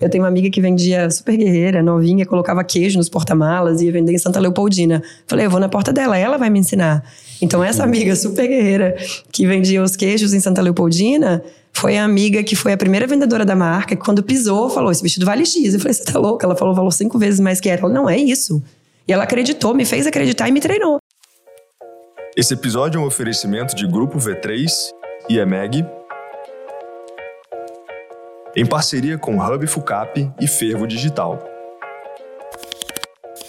Eu tenho uma amiga que vendia super guerreira, novinha, colocava queijo nos porta-malas e ia vender em Santa Leopoldina. Falei, eu vou na porta dela, ela vai me ensinar. Então, essa amiga super guerreira que vendia os queijos em Santa Leopoldina foi a amiga que foi a primeira vendedora da marca, que quando pisou, falou: esse vestido vale X. Eu falei, você tá louca? Ela falou, valor cinco vezes mais que era. Ela, não, é isso. E ela acreditou, me fez acreditar e me treinou. Esse episódio é um oferecimento de Grupo V3 e EMEG em parceria com Hub Fucap e Fervo Digital.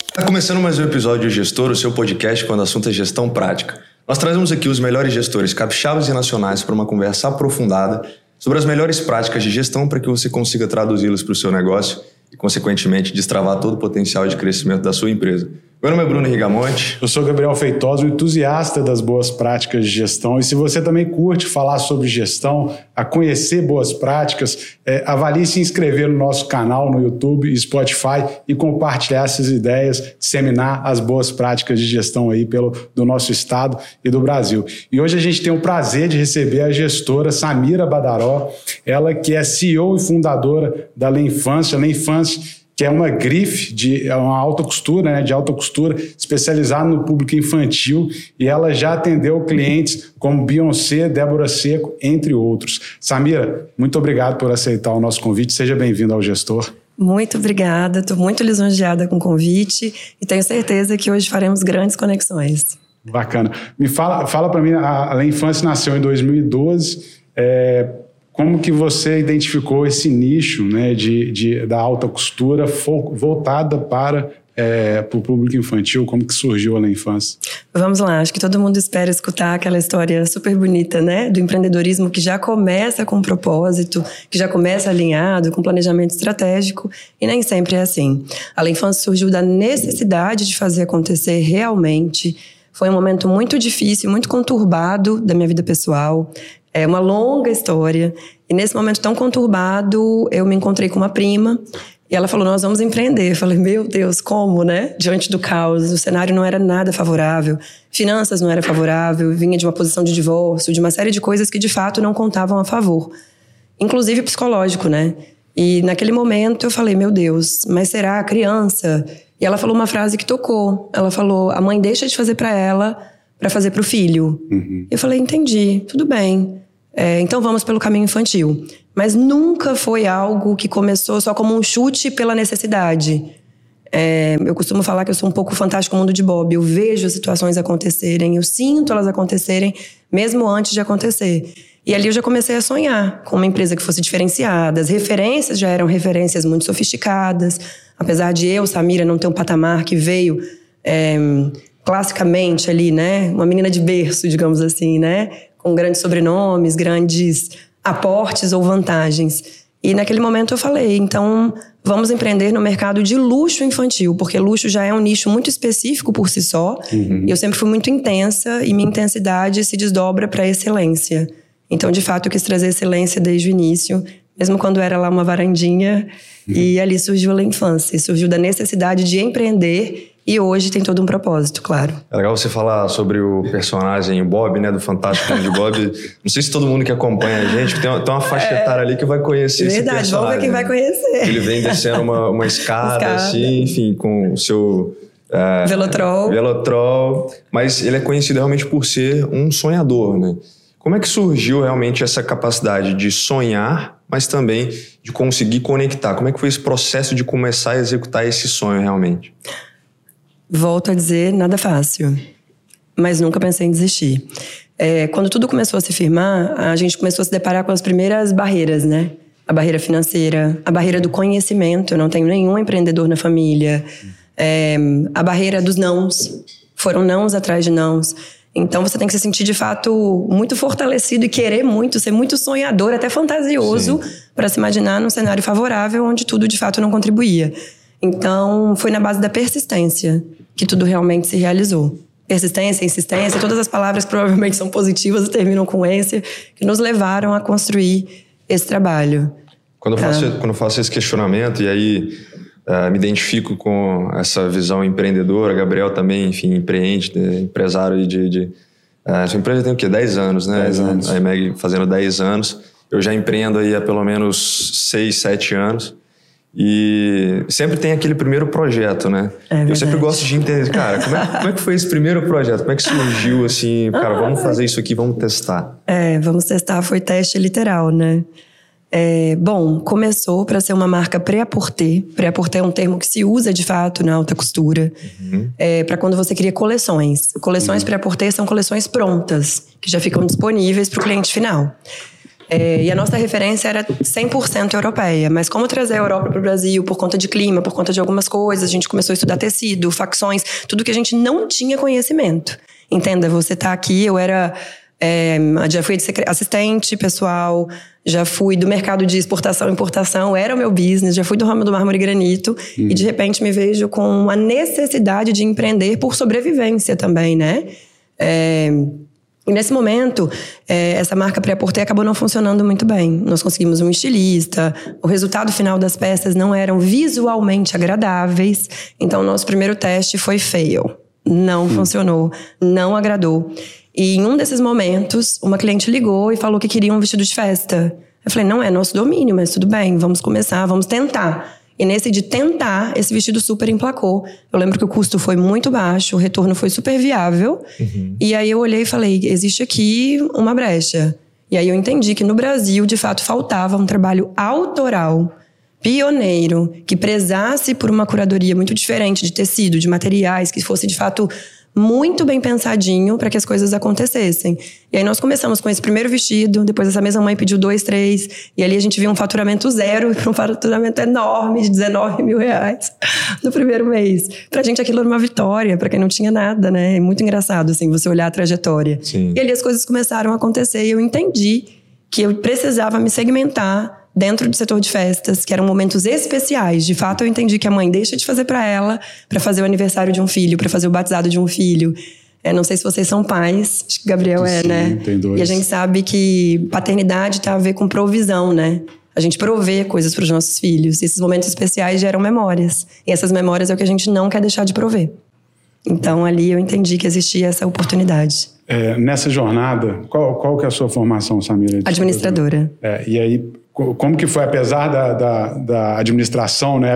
Está começando mais um episódio do Gestor, o seu podcast quando o assunto é gestão prática. Nós trazemos aqui os melhores gestores capixabas e nacionais para uma conversa aprofundada sobre as melhores práticas de gestão para que você consiga traduzi-las para o seu negócio e, consequentemente, destravar todo o potencial de crescimento da sua empresa. Meu nome é Bruno Rigamonte. Eu sou Gabriel Feitosa, entusiasta das boas práticas de gestão. E se você também curte falar sobre gestão, a conhecer boas práticas, é, avalie se inscrever no nosso canal no YouTube e Spotify e compartilhar essas ideias, disseminar as boas práticas de gestão aí pelo, do nosso estado e do Brasil. E hoje a gente tem o prazer de receber a gestora Samira Badaró, ela que é CEO e fundadora da Lê Infância. Lê Infância que é uma grife de é uma alta costura, né, de alta costura, especializada no público infantil, e ela já atendeu clientes como Beyoncé, Débora Seco, entre outros. Samira, muito obrigado por aceitar o nosso convite. Seja bem-vindo ao Gestor. Muito obrigada, estou muito lisonjeada com o convite e tenho certeza que hoje faremos grandes conexões. Bacana. Me fala, fala para mim, a, a Infância nasceu em 2012. É, como que você identificou esse nicho né, de, de da alta costura voltada para é, para o público infantil? Como que surgiu na infância? Vamos lá, acho que todo mundo espera escutar aquela história super bonita, né? Do empreendedorismo que já começa com um propósito, que já começa alinhado, com planejamento estratégico, e nem sempre é assim. A infância surgiu da necessidade de fazer acontecer realmente. Foi um momento muito difícil, muito conturbado da minha vida pessoal. É uma longa história. E nesse momento tão conturbado, eu me encontrei com uma prima. E ela falou: Nós vamos empreender. Eu falei: Meu Deus, como, né? Diante do caos, o cenário não era nada favorável, finanças não era favorável, vinha de uma posição de divórcio, de uma série de coisas que de fato não contavam a favor, inclusive psicológico, né? E naquele momento eu falei: Meu Deus, mas será a criança? E ela falou uma frase que tocou. Ela falou: A mãe deixa de fazer para ela para fazer para o filho. Uhum. Eu falei: Entendi, tudo bem. É, então vamos pelo caminho infantil. Mas nunca foi algo que começou só como um chute pela necessidade. É, eu costumo falar que eu sou um pouco fantástico mundo de Bob. Eu vejo as situações acontecerem, eu sinto elas acontecerem, mesmo antes de acontecer. E ali eu já comecei a sonhar com uma empresa que fosse diferenciada. As referências já eram referências muito sofisticadas. Apesar de eu, Samira, não ter um patamar que veio é, classicamente ali, né? Uma menina de berço, digamos assim, né? com grandes sobrenomes, grandes aportes ou vantagens. E naquele momento eu falei, então vamos empreender no mercado de luxo infantil, porque luxo já é um nicho muito específico por si só. Uhum. E eu sempre fui muito intensa e minha intensidade se desdobra para excelência. Então, de fato, eu quis trazer excelência desde o início, mesmo quando era lá uma varandinha. Uhum. E ali surgiu a infância, surgiu da necessidade de empreender e hoje tem todo um propósito, claro. É legal você falar sobre o personagem Bob, né? Do Fantástico de Bob. Não sei se todo mundo que acompanha a gente, tem uma, tem uma faixa é, etária ali que vai conhecer verdade, esse personagem. vamos ver quem vai conhecer. Ele vem descendo uma, uma escada, escada, assim, enfim, com o seu... É, Velotrol. Velotrol. Mas ele é conhecido realmente por ser um sonhador, né? Como é que surgiu realmente essa capacidade de sonhar, mas também de conseguir conectar? Como é que foi esse processo de começar a executar esse sonho realmente? Volto a dizer, nada fácil. Mas nunca pensei em desistir. É, quando tudo começou a se firmar, a gente começou a se deparar com as primeiras barreiras, né? A barreira financeira, a barreira do conhecimento. Eu não tenho nenhum empreendedor na família. É, a barreira dos nãos. Foram nãos atrás de nãos. Então você tem que se sentir de fato muito fortalecido e querer muito, ser muito sonhador, até fantasioso, para se imaginar num cenário favorável onde tudo de fato não contribuía. Então foi na base da persistência que tudo realmente se realizou. Persistência, insistência, todas as palavras provavelmente são positivas e terminam com esse, que nos levaram a construir esse trabalho. Quando eu faço, ah. quando eu faço esse questionamento, e aí uh, me identifico com essa visão empreendedora, Gabriel também, enfim, empreende, né, empresário de. de uh, sua empresa tem o quê? 10 anos, né? 10 anos. A EMEG fazendo 10 anos. Eu já empreendo aí há pelo menos 6, 7 anos. E sempre tem aquele primeiro projeto, né? É eu sempre gosto de entender, cara, como é, como é, que foi esse primeiro projeto? Como é que surgiu assim, cara, vamos fazer isso aqui, vamos testar? É, vamos testar, foi teste literal, né? É, bom, começou para ser uma marca pré-à-porter. Pré-à-porter é um termo que se usa de fato na alta costura. Uhum. É, para quando você cria coleções. Coleções uhum. pré-à-porter são coleções prontas, que já ficam disponíveis para o cliente final. É, e a nossa referência era 100% europeia. Mas como trazer a Europa para o Brasil por conta de clima, por conta de algumas coisas, a gente começou a estudar tecido, facções, tudo que a gente não tinha conhecimento. Entenda, você está aqui, eu era é, já fui assistente pessoal, já fui do mercado de exportação e importação, era o meu business, já fui do ramo do mármore e granito, e de repente me vejo com a necessidade de empreender por sobrevivência também, né? É, e nesse momento, é, essa marca pré-porter acabou não funcionando muito bem. Nós conseguimos um estilista, o resultado final das peças não eram visualmente agradáveis, então nosso primeiro teste foi fail. Não hum. funcionou, não agradou. E em um desses momentos, uma cliente ligou e falou que queria um vestido de festa. Eu falei, não é nosso domínio, mas tudo bem, vamos começar, vamos tentar. E nesse de tentar, esse vestido super emplacou. Eu lembro que o custo foi muito baixo, o retorno foi super viável. Uhum. E aí eu olhei e falei: existe aqui uma brecha. E aí eu entendi que no Brasil, de fato, faltava um trabalho autoral, pioneiro, que prezasse por uma curadoria muito diferente de tecido, de materiais, que fosse de fato muito bem pensadinho para que as coisas acontecessem. E aí nós começamos com esse primeiro vestido, depois essa mesma mãe pediu dois, três, e ali a gente viu um faturamento zero para um faturamento enorme de 19 mil reais no primeiro mês. Pra gente aquilo era uma vitória, para quem não tinha nada, né? É muito engraçado, assim, você olhar a trajetória. Sim. E ali as coisas começaram a acontecer e eu entendi que eu precisava me segmentar dentro do setor de festas, que eram momentos especiais. De fato, eu entendi que a mãe deixa de fazer para ela, para fazer o aniversário de um filho, para fazer o batizado de um filho. É, não sei se vocês são pais, acho que Gabriel é, Sim, né? Tem dois. E a gente sabe que paternidade tem a ver com provisão, né? A gente provê coisas para os nossos filhos. E esses momentos especiais geram memórias. E essas memórias é o que a gente não quer deixar de prover. Então ali eu entendi que existia essa oportunidade. É, nessa jornada, qual, qual que é a sua formação, Samira? Administradora. É, e aí, como que foi, apesar da, da, da administração, né?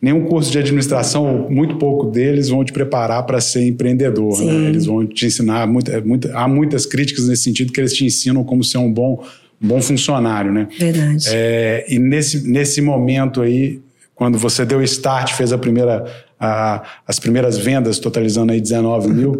Nenhum curso de administração, muito pouco deles vão te preparar para ser empreendedor, né? Eles vão te ensinar, muito, é, muito, há muitas críticas nesse sentido que eles te ensinam como ser um bom, bom funcionário, né? Verdade. É, e nesse, nesse momento aí, quando você deu start, fez a primeira, a, as primeiras vendas, totalizando aí 19 mil,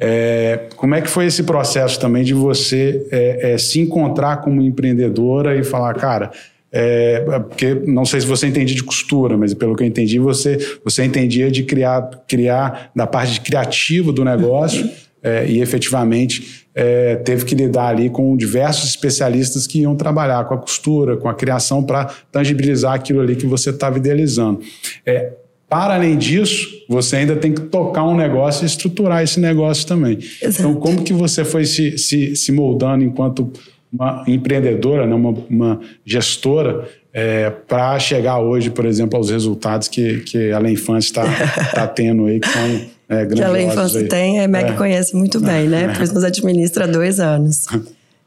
é, como é que foi esse processo também de você é, é, se encontrar como empreendedora e falar, cara, é, porque não sei se você entendia de costura, mas pelo que eu entendi, você, você entendia de criar, criar da parte criativa do negócio é, e efetivamente é, teve que lidar ali com diversos especialistas que iam trabalhar com a costura, com a criação para tangibilizar aquilo ali que você estava idealizando. É, para além disso, você ainda tem que tocar um negócio e estruturar esse negócio também. Exato. Então, como que você foi se, se, se moldando enquanto uma empreendedora, né, uma, uma gestora, é, para chegar hoje, por exemplo, aos resultados que, que a Lei Infância está tá tendo aí, que são é, Que a Lei Infância aí. tem, a Meg é. conhece muito bem, né? É. Pois nos administra há dois anos.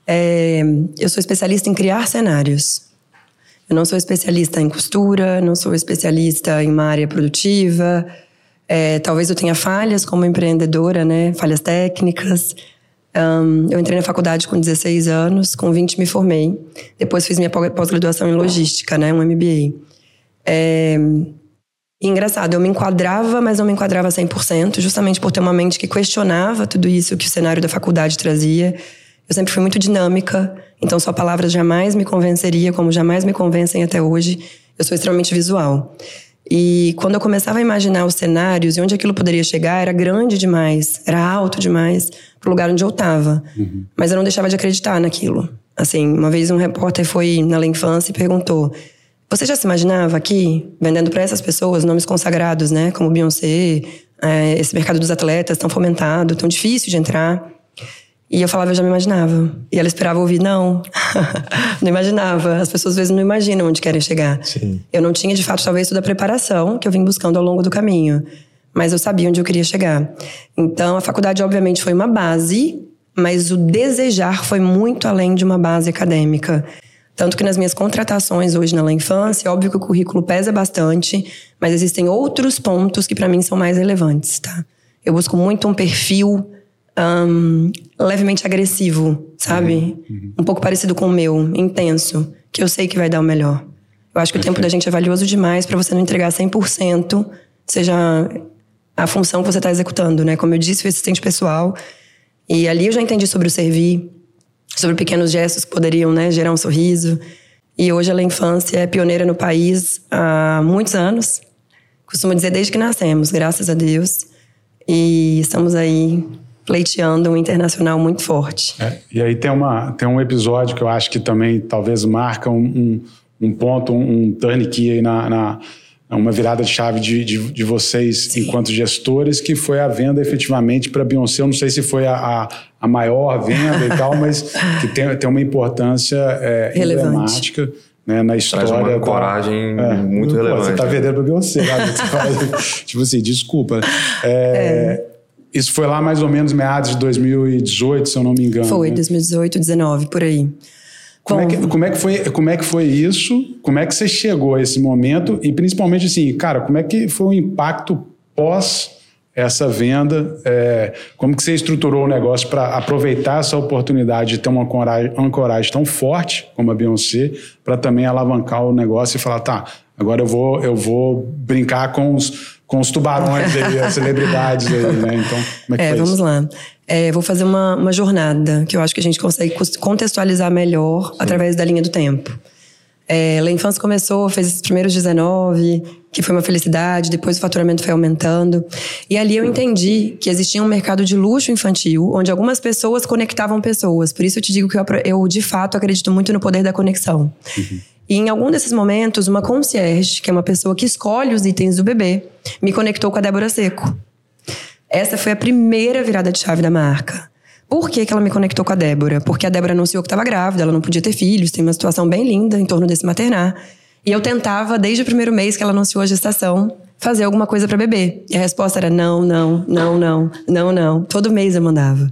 É, eu sou especialista em criar cenários. Eu não sou especialista em costura, não sou especialista em uma área produtiva. É, talvez eu tenha falhas como empreendedora, né? Falhas técnicas. Um, eu entrei na faculdade com 16 anos, com 20 me formei. Depois fiz minha pós-graduação em logística, né? Um MBA. É, engraçado, eu me enquadrava, mas não me enquadrava 100%, justamente por ter uma mente que questionava tudo isso que o cenário da faculdade trazia. Eu sempre fui muito dinâmica, então só palavras jamais me convenceria, como jamais me convencem até hoje. Eu sou extremamente visual. E quando eu começava a imaginar os cenários e onde aquilo poderia chegar, era grande demais, era alto demais para o lugar onde eu estava. Uhum. Mas eu não deixava de acreditar naquilo. Assim, uma vez um repórter foi na infância e perguntou: Você já se imaginava aqui vendendo para essas pessoas nomes consagrados, né? Como Beyoncé, é, esse mercado dos atletas tão fomentado, tão difícil de entrar. E eu falava, eu já me imaginava. E ela esperava ouvir, não. não imaginava. As pessoas às vezes não imaginam onde querem chegar. Sim. Eu não tinha, de fato, talvez toda a preparação que eu vim buscando ao longo do caminho. Mas eu sabia onde eu queria chegar. Então, a faculdade, obviamente, foi uma base, mas o desejar foi muito além de uma base acadêmica. Tanto que nas minhas contratações hoje na La Infância, é óbvio que o currículo pesa bastante, mas existem outros pontos que para mim são mais relevantes, tá? Eu busco muito um perfil um, levemente agressivo, sabe? Uhum, uhum. Um pouco parecido com o meu, intenso, que eu sei que vai dar o melhor. Eu acho que o tempo da gente é valioso demais para você não entregar 100%, seja a função que você está executando, né? Como eu disse, o assistente pessoal. E ali eu já entendi sobre o servir, sobre pequenos gestos que poderiam né, gerar um sorriso. E hoje a Infância é pioneira no país há muitos anos. Costumo dizer desde que nascemos, graças a Deus. E estamos aí pleiteando um internacional muito forte. É, e aí tem, uma, tem um episódio que eu acho que também talvez marca um, um, um ponto, um, um turn key aí na, na uma virada de chave de, de, de vocês Sim. enquanto gestores, que foi a venda efetivamente para a Beyoncé. Eu não sei se foi a, a, a, maior venda e tal, mas que tem, tem uma importância é, emblemática. Né, na história. Traz uma coragem é, muito relevante. Você está né? vendendo para Beyoncé, né? tipo assim, desculpa. É, é. Isso foi lá mais ou menos meados de 2018, se eu não me engano. Foi, né? 2018, 2019, por aí. Como é, que, como, é que foi, como é que foi isso? Como é que você chegou a esse momento? E principalmente assim, cara, como é que foi o impacto pós essa venda? É, como que você estruturou o negócio para aproveitar essa oportunidade de ter uma ancoragem, uma ancoragem tão forte como a Beyoncé para também alavancar o negócio e falar, tá, agora eu vou, eu vou brincar com os, com os tubarões aí, as celebridades aí, né? Então, como é que é, foi vamos isso? lá. É, vou fazer uma, uma jornada que eu acho que a gente consegue contextualizar melhor Sim. através da linha do tempo. É, a infância começou, fez os primeiros 19, que foi uma felicidade, depois o faturamento foi aumentando. E ali eu entendi que existia um mercado de luxo infantil, onde algumas pessoas conectavam pessoas. Por isso eu te digo que eu, eu de fato, acredito muito no poder da conexão. Uhum. E em algum desses momentos, uma concierge, que é uma pessoa que escolhe os itens do bebê, me conectou com a Débora Seco. Essa foi a primeira virada de chave da marca. Por que, que ela me conectou com a Débora? Porque a Débora anunciou que estava grávida, ela não podia ter filhos, tem uma situação bem linda em torno desse maternar. E eu tentava, desde o primeiro mês que ela anunciou a gestação, fazer alguma coisa para bebê. E a resposta era não, não, não, não, não, não. Todo mês eu mandava.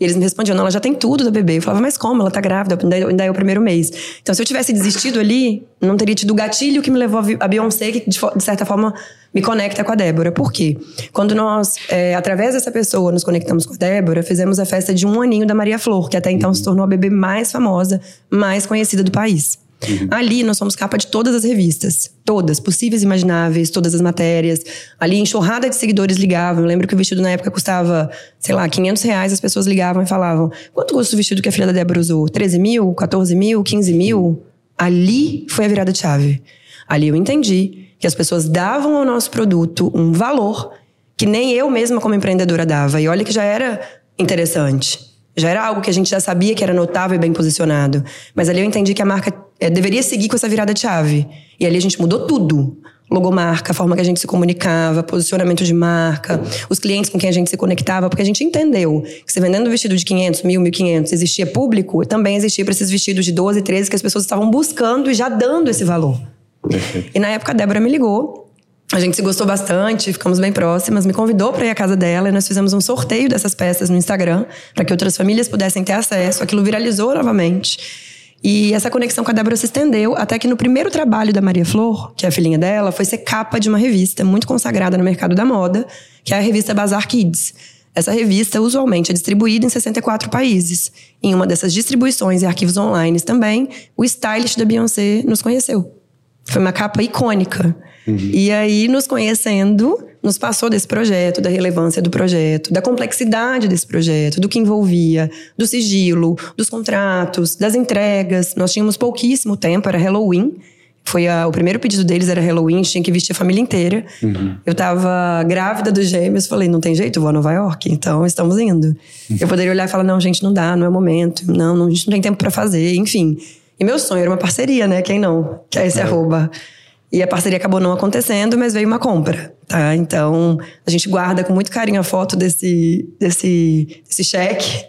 E eles me respondiam, não, ela já tem tudo da bebê. Eu falava, mas como? Ela tá grávida, ainda é o primeiro mês. Então, se eu tivesse desistido ali, não teria tido o gatilho que me levou a Beyoncé, que de certa forma me conecta com a Débora. Por quê? Quando nós, é, através dessa pessoa, nos conectamos com a Débora, fizemos a festa de um aninho da Maria Flor, que até então se tornou a bebê mais famosa, mais conhecida do país. Uhum. Ali nós somos capa de todas as revistas. Todas, possíveis e imagináveis, todas as matérias. Ali, enxurrada de seguidores ligavam. Eu lembro que o vestido na época custava, sei lá, 500 reais. As pessoas ligavam e falavam: quanto custa o vestido que a filha da Débora usou? 13 mil? 14 mil? 15 mil? Ali foi a virada de chave. Ali eu entendi que as pessoas davam ao nosso produto um valor que nem eu mesma, como empreendedora, dava. E olha que já era interessante. Já era algo que a gente já sabia que era notável e bem posicionado. Mas ali eu entendi que a marca é, deveria seguir com essa virada de chave. E ali a gente mudou tudo. Logomarca, a forma que a gente se comunicava, posicionamento de marca, os clientes com quem a gente se conectava, porque a gente entendeu que se vendendo vestido de 500, 1000, 1500 existia público, também existia para esses vestidos de 12, 13 que as pessoas estavam buscando e já dando esse valor. E na época a Débora me ligou a gente se gostou bastante, ficamos bem próximas, me convidou para ir à casa dela e nós fizemos um sorteio dessas peças no Instagram para que outras famílias pudessem ter acesso. Aquilo viralizou novamente. E essa conexão com a Débora se estendeu até que no primeiro trabalho da Maria Flor, que é a filhinha dela, foi ser capa de uma revista muito consagrada no mercado da moda, que é a revista Bazar Kids. Essa revista usualmente é distribuída em 64 países. Em uma dessas distribuições e arquivos online também, o stylist da Beyoncé nos conheceu. Foi uma capa icônica. Uhum. E aí, nos conhecendo, nos passou desse projeto, da relevância do projeto, da complexidade desse projeto, do que envolvia, do sigilo, dos contratos, das entregas. Nós tínhamos pouquíssimo tempo, era Halloween. Foi a, o primeiro pedido deles era Halloween, tinha que vestir a família inteira. Uhum. Eu tava grávida dos gêmeos, falei, não tem jeito, eu vou a Nova York, então estamos indo. Uhum. Eu poderia olhar e falar, não, gente, não dá, não é o momento, não, não a gente não tem tempo para fazer, enfim. E meu sonho era uma parceria, né? Quem não? Que é esse é. arroba. E a parceria acabou não acontecendo, mas veio uma compra, tá? Então, a gente guarda com muito carinho a foto desse, desse, desse cheque.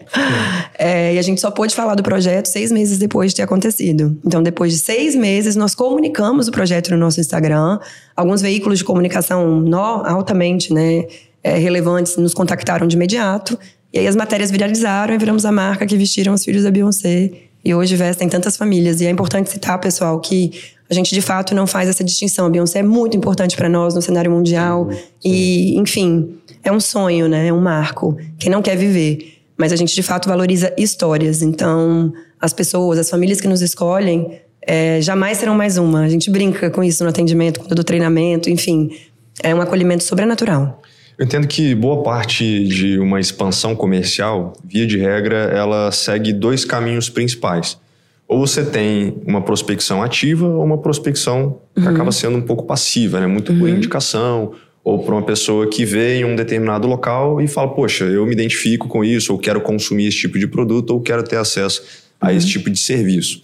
É, e a gente só pôde falar do projeto seis meses depois de ter acontecido. Então, depois de seis meses, nós comunicamos o projeto no nosso Instagram. Alguns veículos de comunicação no, altamente né, é, relevantes nos contactaram de imediato. E aí as matérias viralizaram e viramos a marca que vestiram os filhos da Beyoncé E hoje vestem tantas famílias. E é importante citar, pessoal, que a gente de fato não faz essa distinção. A Beyoncé é muito importante para nós no cenário mundial. Sim. E, enfim, é um sonho, né? É um marco. Quem não quer viver. Mas a gente de fato valoriza histórias. Então, as pessoas, as famílias que nos escolhem, é, jamais serão mais uma. A gente brinca com isso no atendimento, do treinamento, enfim. É um acolhimento sobrenatural. Eu entendo que boa parte de uma expansão comercial, via de regra, ela segue dois caminhos principais. Ou você tem uma prospecção ativa ou uma prospecção que uhum. acaba sendo um pouco passiva, né? Muito uhum. por indicação ou por uma pessoa que vê em um determinado local e fala, poxa, eu me identifico com isso, ou quero consumir esse tipo de produto, ou quero ter acesso a uhum. esse tipo de serviço.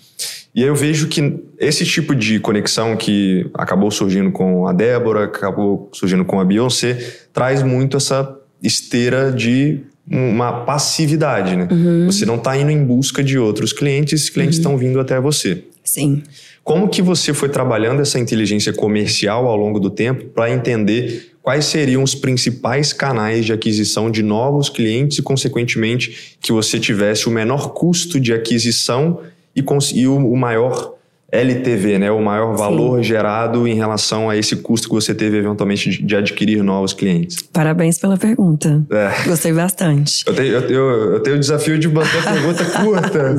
E aí eu vejo que esse tipo de conexão que acabou surgindo com a Débora, acabou surgindo com a Beyoncé, traz muito essa esteira de uma passividade, né? Uhum. Você não está indo em busca de outros clientes, esses clientes estão uhum. vindo até você. Sim. Como que você foi trabalhando essa inteligência comercial ao longo do tempo para entender quais seriam os principais canais de aquisição de novos clientes e, consequentemente, que você tivesse o menor custo de aquisição e, e o, o maior LTV, né? O maior valor Sim. gerado em relação a esse custo que você teve eventualmente de, de adquirir novos clientes. Parabéns pela pergunta. É. Gostei bastante. Eu tenho, eu, eu, eu tenho o desafio de manter a pergunta curta.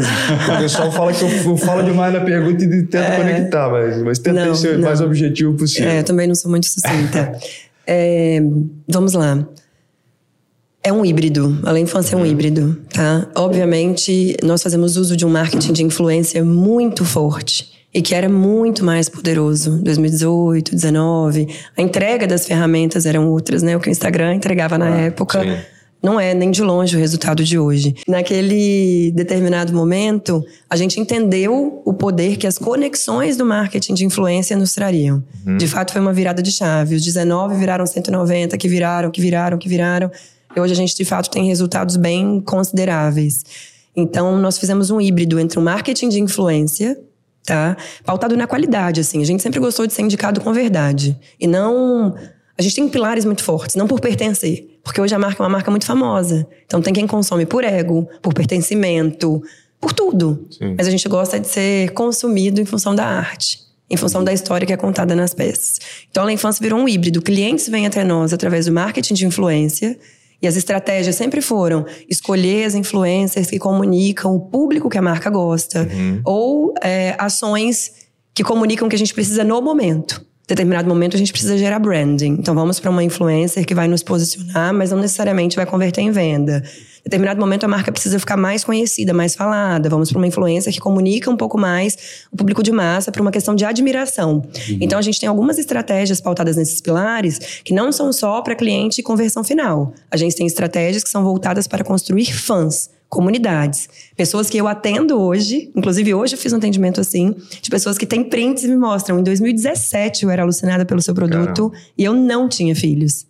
o pessoal fala que eu, eu, falo demais na pergunta e tento é. conectar, mas, mas não, ser o mais objetivo possível. É, eu também não sou muito sucinta. é, vamos lá. É um híbrido, a infância é um híbrido, tá? Obviamente, nós fazemos uso de um marketing de influência muito forte e que era muito mais poderoso. 2018, 2019, a entrega das ferramentas eram outras, né? O que o Instagram entregava na ah, época. Sim. Não é nem de longe o resultado de hoje. Naquele determinado momento, a gente entendeu o poder que as conexões do marketing de influência nos trariam. Uhum. De fato, foi uma virada de chave. Os 19 viraram 190, que viraram, que viraram, que viraram. E hoje a gente, de fato, tem resultados bem consideráveis. Então, nós fizemos um híbrido entre o marketing de influência, tá? Pautado na qualidade, assim. A gente sempre gostou de ser indicado com verdade. E não. A gente tem pilares muito fortes, não por pertencer. Porque hoje a marca é uma marca muito famosa. Então tem quem consome por ego, por pertencimento, por tudo. Sim. Mas a gente gosta de ser consumido em função da arte. Em função da história que é contada nas peças. Então, a infância virou um híbrido. Clientes vêm até nós através do marketing de influência e as estratégias sempre foram escolher as influencers que comunicam o público que a marca gosta, uhum. ou é, ações que comunicam o que a gente precisa no momento. Em determinado momento a gente precisa gerar branding. Então vamos para uma influencer que vai nos posicionar, mas não necessariamente vai converter em venda determinado momento a marca precisa ficar mais conhecida, mais falada. Vamos para uma influência que comunica um pouco mais o público de massa para uma questão de admiração. Uhum. Então a gente tem algumas estratégias pautadas nesses pilares que não são só para cliente e conversão final. A gente tem estratégias que são voltadas para construir fãs comunidades. Pessoas que eu atendo hoje, inclusive hoje eu fiz um atendimento assim, de pessoas que têm prints e me mostram. Em 2017 eu era alucinada pelo seu produto Caramba. e eu não tinha filhos.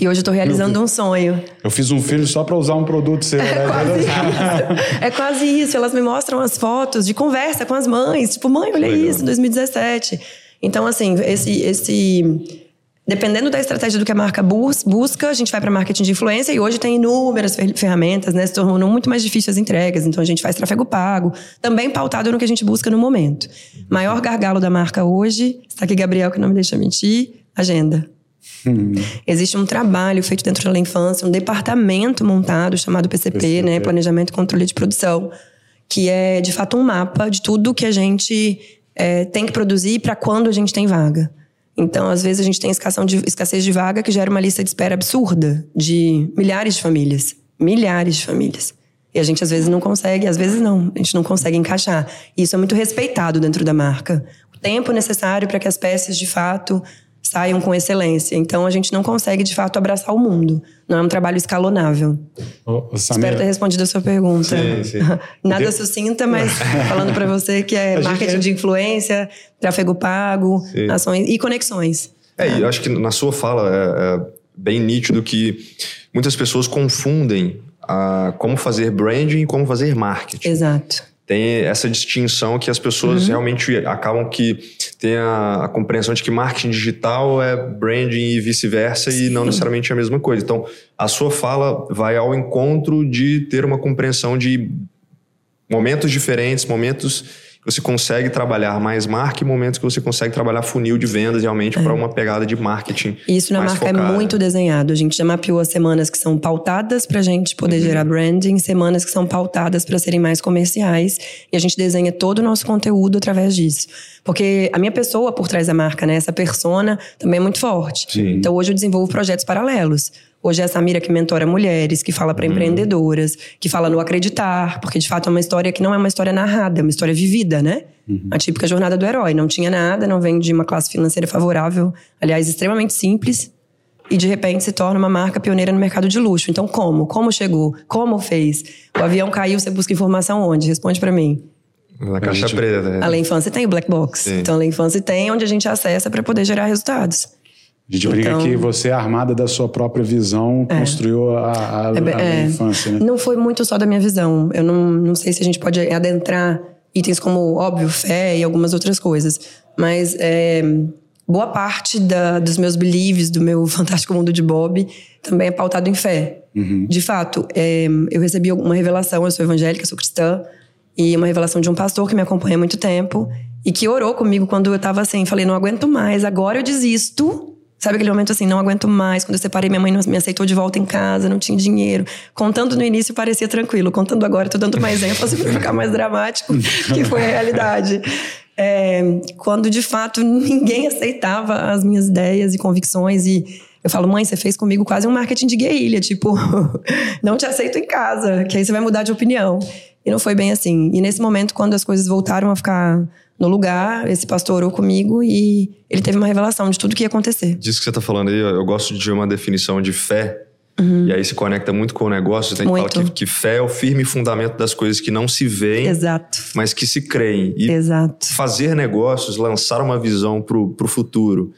E hoje eu tô realizando eu, um sonho. Eu fiz um filho só para usar um produto seu, é né? Quase isso. é quase isso. Elas me mostram as fotos de conversa com as mães. Tipo, mãe, olha Legal. isso, 2017. Então, assim, esse, esse. Dependendo da estratégia do que a marca bus, busca, a gente vai para marketing de influência e hoje tem inúmeras ferramentas, né? Se tornou muito mais difícil as entregas. Então a gente faz tráfego pago, também pautado no que a gente busca no momento. Maior gargalo da marca hoje, está aqui Gabriel que não me deixa mentir, agenda. Hum. Existe um trabalho feito dentro da infância, um departamento montado chamado PCP, PCP, né, Planejamento e Controle de Produção, que é de fato um mapa de tudo que a gente é, tem que produzir para quando a gente tem vaga. Então, às vezes a gente tem de, escassez de vaga que gera uma lista de espera absurda de milhares de famílias, milhares de famílias. E a gente às vezes não consegue, às vezes não, a gente não consegue encaixar. E isso é muito respeitado dentro da marca. O tempo necessário para que as peças de fato saiam com excelência. Então a gente não consegue de fato abraçar o mundo. Não é um trabalho escalonável. Ô, Espero ter respondido a sua pergunta. Sim, sim. Nada sucinta, mas falando para você que é a marketing é... de influência, tráfego pago, sim. ações e conexões. É, eu acho que na sua fala é, é bem nítido que muitas pessoas confundem a como fazer branding e como fazer marketing. Exato tem essa distinção que as pessoas uhum. realmente acabam que tem a, a, compreensão de que marketing digital é branding e vice-versa e não necessariamente é a mesma coisa. Então, a sua fala vai ao encontro de ter uma compreensão de momentos diferentes, momentos você consegue trabalhar mais marca e momentos que você consegue trabalhar funil de vendas realmente é. para uma pegada de marketing. Isso na marca é focada. é muito desenhado. A gente já mapeou as semanas que são pautadas para a gente poder uhum. gerar branding, semanas que são pautadas para serem mais comerciais e a gente desenha todo o nosso conteúdo através disso. Porque a minha pessoa por trás da marca, né, essa persona também é muito forte. Sim. Então hoje eu desenvolvo projetos paralelos. Hoje é a Samira que mentora mulheres, que fala para uhum. empreendedoras, que fala no acreditar, porque de fato é uma história que não é uma história narrada, é uma história vivida, né? Uhum. A típica jornada do herói. Não tinha nada, não vem de uma classe financeira favorável, aliás, extremamente simples, e de repente se torna uma marca pioneira no mercado de luxo. Então, como? Como chegou? Como fez? O avião caiu, você busca informação onde? Responde para mim. Na caixa gente... preta. Né? A Lei Infância tem o Black Box. Sim. Então, a Lei Infância tem onde a gente acessa para poder gerar resultados. A gente brinca então, que você, armada da sua própria visão, é, construiu a, a, a, é, infância, né? Não foi muito só da minha visão. Eu não, não sei se a gente pode adentrar itens como, óbvio, fé e algumas outras coisas. Mas é, boa parte da, dos meus beliefs, do meu fantástico mundo de Bob, também é pautado em fé. Uhum. De fato, é, eu recebi uma revelação, eu sou evangélica, sou cristã, e uma revelação de um pastor que me acompanha há muito tempo e que orou comigo quando eu tava assim, falei, não aguento mais, agora eu desisto Sabe aquele momento assim, não aguento mais. Quando eu separei, minha mãe não me aceitou de volta em casa, não tinha dinheiro. Contando no início parecia tranquilo. Contando agora, tô dando mais ênfase para ficar mais dramático, que foi a realidade. É, quando de fato ninguém aceitava as minhas ideias e convicções e eu falo, mãe, você fez comigo quase um marketing de guerrilha, tipo, não te aceito em casa, que aí você vai mudar de opinião. E não foi bem assim. E nesse momento, quando as coisas voltaram a ficar no lugar, esse pastor orou comigo e ele teve uma revelação de tudo que ia acontecer. Disso que você está falando aí, eu gosto de uma definição de fé. Uhum. E aí se conecta muito com o negócio. Tem muito. que falar que, que, fé é o firme fundamento das coisas que não se veem, Exato. mas que se creem. E Exato. fazer negócios, lançar uma visão para o futuro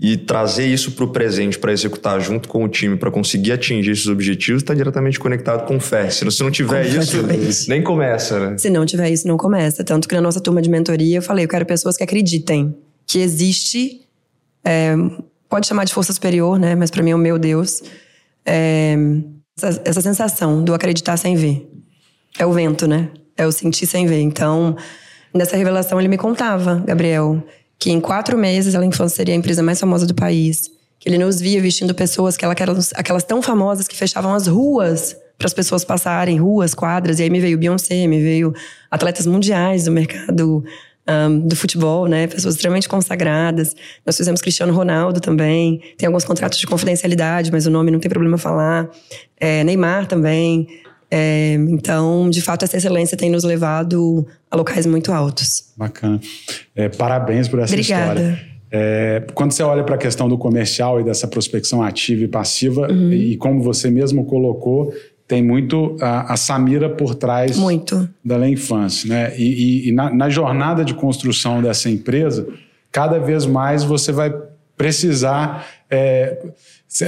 e trazer isso para o presente para executar junto com o time para conseguir atingir esses objetivos está diretamente conectado com fé. Se se não tiver isso, nem começa, né? Se não tiver isso, não começa. Tanto que na nossa turma de mentoria eu falei, eu quero pessoas que acreditem que existe, é, pode chamar de força superior, né? Mas para mim é o meu Deus. É, essa, essa sensação do acreditar sem ver. É o vento, né? É o sentir sem ver. Então, nessa revelação ele me contava, Gabriel, que em quatro meses a Infância seria a empresa mais famosa do país. Que ele nos via vestindo pessoas, que aquelas, aquelas tão famosas que fechavam as ruas para as pessoas passarem, ruas, quadras. E aí me veio Beyoncé, me veio atletas mundiais do mercado um, do futebol, né? Pessoas extremamente consagradas. Nós fizemos Cristiano Ronaldo também. Tem alguns contratos de confidencialidade, mas o nome não tem problema falar. É, Neymar também. É, então, de fato, essa excelência tem nos levado a locais muito altos. Bacana. É, parabéns por essa Obrigada. história. É, quando você olha para a questão do comercial e dessa prospecção ativa e passiva, uhum. e como você mesmo colocou, tem muito a, a Samira por trás muito. da infância. Né? E, e, e na, na jornada de construção dessa empresa, cada vez mais você vai precisar é,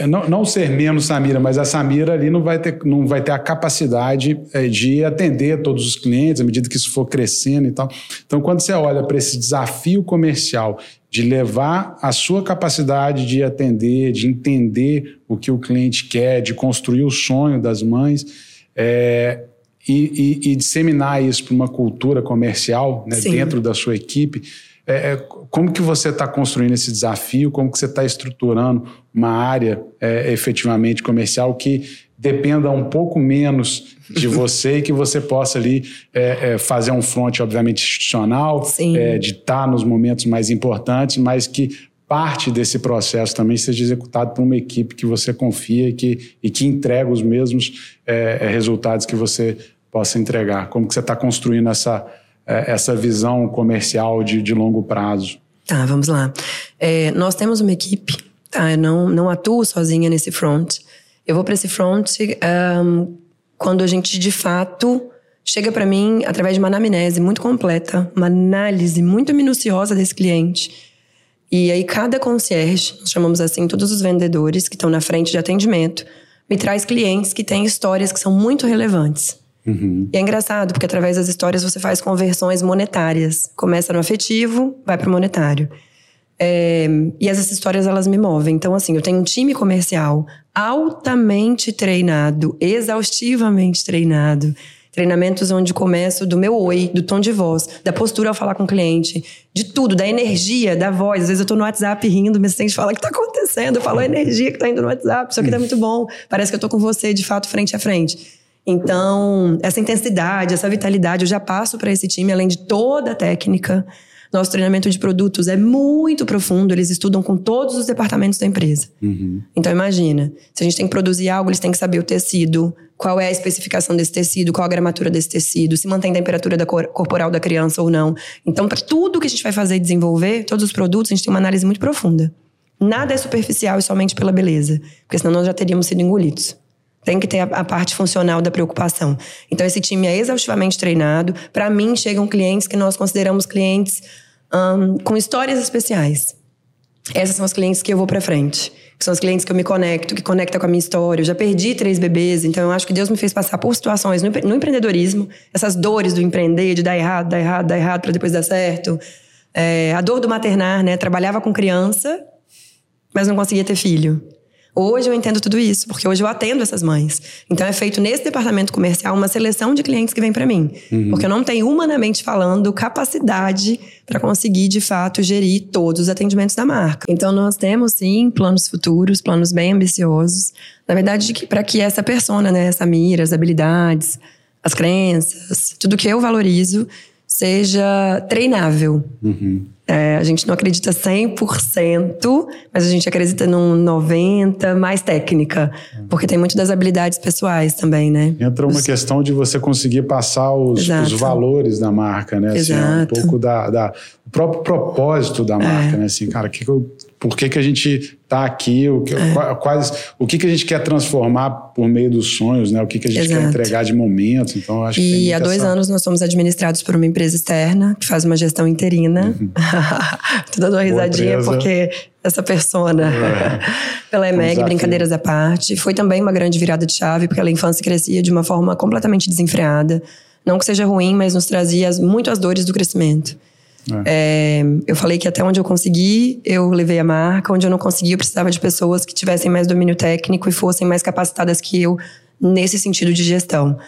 não, não, ser menos Samira, mas a Samira ali não vai ter, não vai ter a capacidade é, de atender todos os clientes à medida que isso for crescendo e tal. Então, quando você olha para esse desafio comercial de levar a sua capacidade de atender, de entender o que o cliente quer, de construir o sonho das mães, é, e, e, e, disseminar isso para uma cultura comercial né, dentro da sua equipe, é, é, como que você está construindo esse desafio? Como que você está estruturando uma área é, efetivamente comercial que dependa um pouco menos de você e que você possa ali é, é, fazer um front, obviamente, institucional, é, de estar tá nos momentos mais importantes, mas que parte desse processo também seja executado por uma equipe que você confia e que, e que entrega os mesmos resultados que você possa entregar. Como que você está construindo essa essa visão comercial de, de longo prazo? Tá, vamos lá. É, nós temos uma equipe, tá? Eu não, não atuo sozinha nesse front. Eu vou para esse front um, quando a gente, de fato, chega para mim através de uma anamnese muito completa, uma análise muito minuciosa desse cliente. E aí, cada concierge, nós chamamos assim todos os vendedores que estão na frente de atendimento, me traz clientes que têm histórias que são muito relevantes. Uhum. E é engraçado, porque através das histórias você faz conversões monetárias. Começa no afetivo, vai para o monetário. É, e essas histórias, elas me movem. Então, assim, eu tenho um time comercial altamente treinado, exaustivamente treinado, Treinamentos onde começo do meu oi, do tom de voz, da postura ao falar com o cliente, de tudo, da energia, da voz. Às vezes eu tô no WhatsApp rindo, me assistente fala: o que tá acontecendo? Eu falo a energia que tá indo no WhatsApp, isso aqui tá muito bom. Parece que eu tô com você de fato frente a frente. Então, essa intensidade, essa vitalidade, eu já passo para esse time, além de toda a técnica. Nosso treinamento de produtos é muito profundo, eles estudam com todos os departamentos da empresa. Uhum. Então, imagina, se a gente tem que produzir algo, eles têm que saber o tecido, qual é a especificação desse tecido, qual a gramatura desse tecido, se mantém a temperatura da cor, corporal da criança ou não. Então, para tudo que a gente vai fazer e desenvolver, todos os produtos, a gente tem uma análise muito profunda. Nada é superficial e somente pela beleza, porque senão nós já teríamos sido engolidos. Tem que ter a, a, parte funcional da preocupação. Então, esse time é exaustivamente treinado. Para mim, chegam clientes que nós consideramos clientes um, com histórias especiais. Essas são as clientes que eu vou para frente. Que são os clientes que eu me conecto, que conecta com a minha história. Eu já perdi três bebês, então eu acho que Deus me fez passar por situações no, no empreendedorismo, essas dores do empreender, de dar errado, dar errado, dar errado para depois dar certo. É, a dor do maternar, né? Trabalhava com criança, mas não conseguia ter filho. Hoje eu entendo tudo isso, porque hoje eu atendo essas mães. Então é feito nesse departamento comercial uma seleção de clientes que vem para mim. Uhum. Porque eu não tenho humanamente falando capacidade para conseguir de fato gerir todos os atendimentos da marca. Então nós temos sim planos futuros, planos bem ambiciosos. Na verdade, para que essa persona, né, essa mira, as habilidades, as crenças, tudo que eu valorizo seja treinável. Uhum. É, a gente não acredita 100%, mas a gente acredita num 90% mais técnica. Porque tem muito das habilidades pessoais também, né? Entra uma os... questão de você conseguir passar os, os, valores da marca, né? Assim, Exato. um pouco da, da, o próprio propósito da marca, é. né? Assim, cara, que que eu, por que, que a gente está aqui? O que, é. quais, o que, que a gente quer transformar por meio dos sonhos, né? O que, que a gente Exato. quer entregar de momentos. Então, acho e que há dois essa... anos nós somos administrados por uma empresa externa que faz uma gestão interina. Uhum. Tô dando uma risadinha porque essa persona, é. pela EMEG, brincadeiras à parte, foi também uma grande virada de chave, porque a infância crescia de uma forma completamente desenfreada. Não que seja ruim, mas nos trazia muito as dores do crescimento. É. É, eu falei que até onde eu consegui, eu levei a marca. Onde eu não consegui, eu precisava de pessoas que tivessem mais domínio técnico e fossem mais capacitadas que eu nesse sentido de gestão.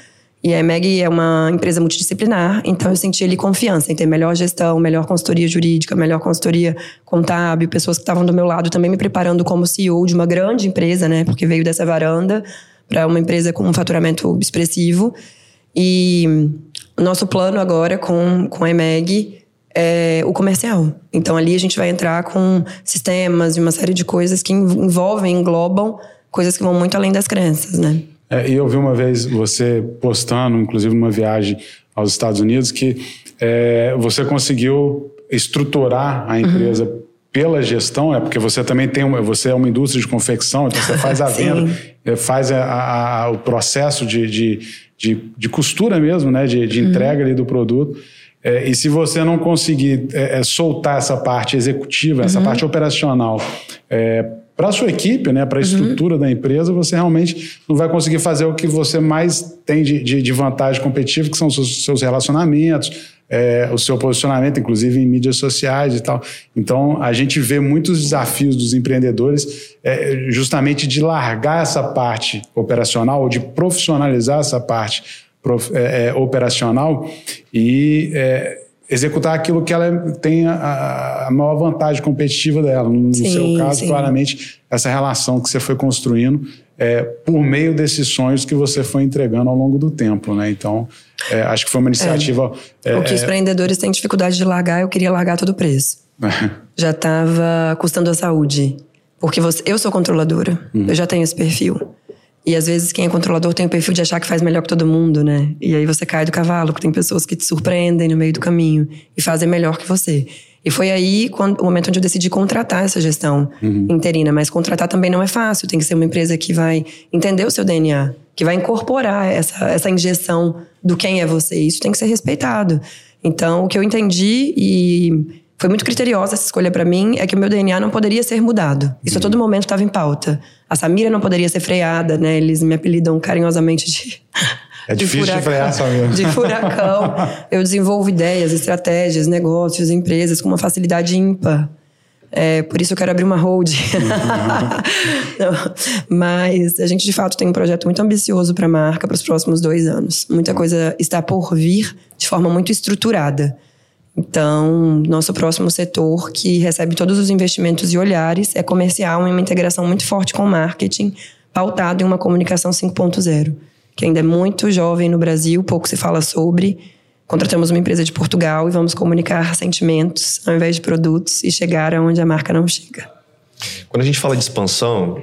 E a EMEG é uma empresa multidisciplinar, então eu senti ali confiança em ter melhor gestão, melhor consultoria jurídica, melhor consultoria contábil, pessoas que estavam do meu lado também me preparando como CEO de uma grande empresa, né? Porque veio dessa varanda para uma empresa com um faturamento expressivo. E nosso plano agora com, com a EMEG é o comercial. Então ali a gente vai entrar com sistemas e uma série de coisas que envolvem, englobam coisas que vão muito além das crenças, né? É, e eu vi uma vez você postando, inclusive numa viagem aos Estados Unidos, que é, você conseguiu estruturar a empresa uhum. pela gestão, é porque você também tem uma, você é uma indústria de confecção, então você faz a venda, é, faz a, a, o processo de, de, de, de, costura mesmo, né, de, de uhum. entrega ali do produto. É, e se você não conseguir é, é soltar essa parte executiva, essa uhum. parte operacional, é, para a sua equipe, né, para a uhum. estrutura da empresa, você realmente não vai conseguir fazer o que você mais tem de, de, de vantagem competitiva, que são os seus, relacionamentos, é, o seu posicionamento, inclusive em mídias sociais e tal. Então, a gente vê muitos desafios dos empreendedores é, justamente de largar essa parte operacional ou de profissionalizar essa parte prof, é, operacional e executar aquilo que ela tem a, a maior vantagem competitiva dela. No sim, seu caso, sim. claramente, essa relação que você foi construindo é, por meio desses sonhos que você foi entregando ao longo do tempo, né? Então, é, acho que foi uma iniciativa... É, o que os é, empreendedores têm dificuldade de largar, eu queria largar todo o preço. já estava custando a saúde. Porque você, eu sou controladora, uhum. eu já tenho esse perfil. E às vezes quem é controlador tem o perfil de achar que faz melhor que todo mundo, né? E aí você cai do cavalo, porque tem pessoas que te surpreendem no meio do caminho e fazem melhor que você. E foi aí quando, o momento onde eu decidi contratar essa gestão uhum. interina. Mas contratar também não é fácil. Tem que ser uma empresa que vai entender o seu DNA, que vai incorporar essa, essa injeção do quem é você. Isso tem que ser respeitado. Então, o que eu entendi e foi muito criteriosa essa escolha para mim, é que o meu DNA não poderia ser mudado. Isso a todo momento estava em pauta. A Samira não poderia ser freada, né? Eles me apelidam carinhosamente de. É de difícil furacão, de frear, Samira. De furacão. Eu desenvolvo ideias, estratégias, negócios, empresas com uma facilidade ímpar. É, por isso eu quero abrir uma hold. Mas a gente, de fato, tem um projeto muito ambicioso para a marca para os próximos dois anos. Muita coisa está por vir de forma muito estruturada. Então, nosso próximo setor, que recebe todos os investimentos e olhares, é comercial, e uma integração muito forte com o marketing, pautado em uma comunicação 5.0, que ainda é muito jovem no Brasil, pouco se fala sobre. Contratamos uma empresa de Portugal e vamos comunicar sentimentos ao invés de produtos e chegar aonde a marca não chega. Quando a gente fala de expansão,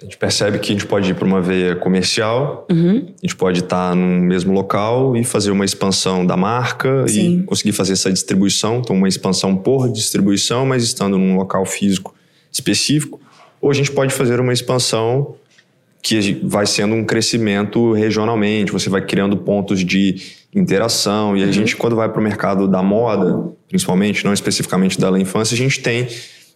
a gente percebe que a gente pode ir para uma veia comercial, uhum. a gente pode estar no mesmo local e fazer uma expansão da marca Sim. e conseguir fazer essa distribuição. Então, uma expansão por distribuição, mas estando num local físico específico. Ou a gente pode fazer uma expansão que vai sendo um crescimento regionalmente, você vai criando pontos de interação. E a uhum. gente, quando vai para o mercado da moda, principalmente, não especificamente da infância, a gente tem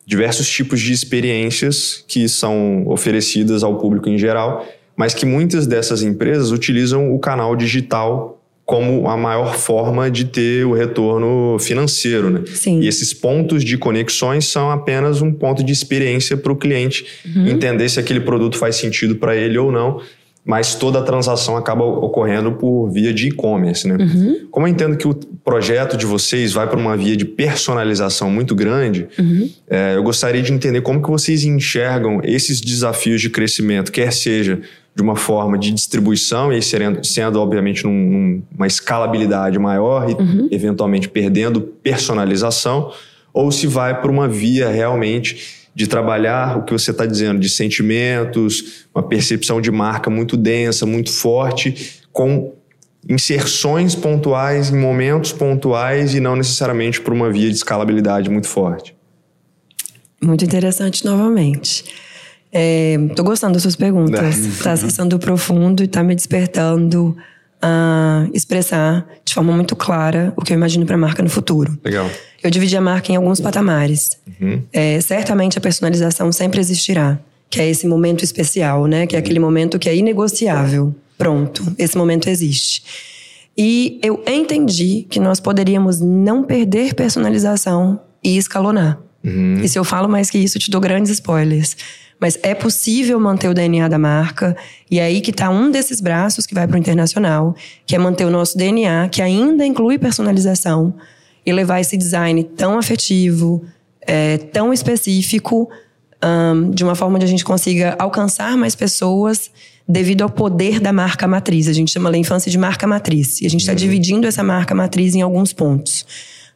diversos tipos de experiências que são oferecidas ao público em geral, mas que muitas dessas empresas utilizam o canal digital como a maior forma de ter o retorno financeiro, né? Sim. E esses pontos de conexões são apenas um ponto de experiência para o cliente uhum. entender se aquele produto faz sentido para ele ou não mas toda a transação acaba ocorrendo por via de e-commerce, né? Uhum. Como eu entendo que o projeto de vocês vai para uma via de personalização muito grande, uhum. é, eu gostaria de entender como que vocês enxergam esses desafios de crescimento, quer seja de uma forma de distribuição e sendo, sendo obviamente num, numa escalabilidade maior e uhum. eventualmente perdendo personalização, ou se vai para uma via realmente de trabalhar o que você está dizendo, de sentimentos, uma percepção de marca muito densa, muito forte, com inserções pontuais em momentos pontuais e não necessariamente por uma via de escalabilidade muito forte. Muito interessante novamente. Estou é, gostando das suas perguntas. Está acessando o profundo e está me despertando a expressar de forma muito clara o que eu imagino para a marca no futuro. Legal. Eu dividi a marca em alguns patamares. Uhum. É, certamente a personalização sempre existirá, que é esse momento especial, né? Que é aquele momento que é inegociável. Pronto, esse momento existe. E eu entendi que nós poderíamos não perder personalização e escalonar. Uhum. E se eu falo mais que isso, te dou grandes spoilers. Mas é possível manter o DNA da marca, e é aí que está um desses braços que vai para o internacional, que é manter o nosso DNA, que ainda inclui personalização, e levar esse design tão afetivo, é, tão específico, um, de uma forma onde a gente consiga alcançar mais pessoas devido ao poder da marca matriz. A gente chama a infância de marca matriz. E a gente está uhum. dividindo essa marca matriz em alguns pontos.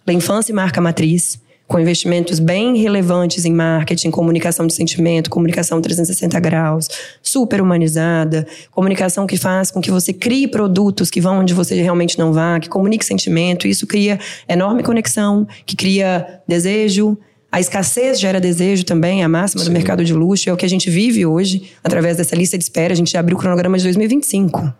La infância e marca matriz, com investimentos bem relevantes em marketing, comunicação de sentimento, comunicação 360 graus, super humanizada, comunicação que faz com que você crie produtos que vão onde você realmente não vá, que comunique sentimento, isso cria enorme conexão, que cria desejo, a escassez gera desejo também, a máxima Sim. do mercado de luxo, é o que a gente vive hoje, através dessa lista de espera. A gente já abriu o cronograma de 2025.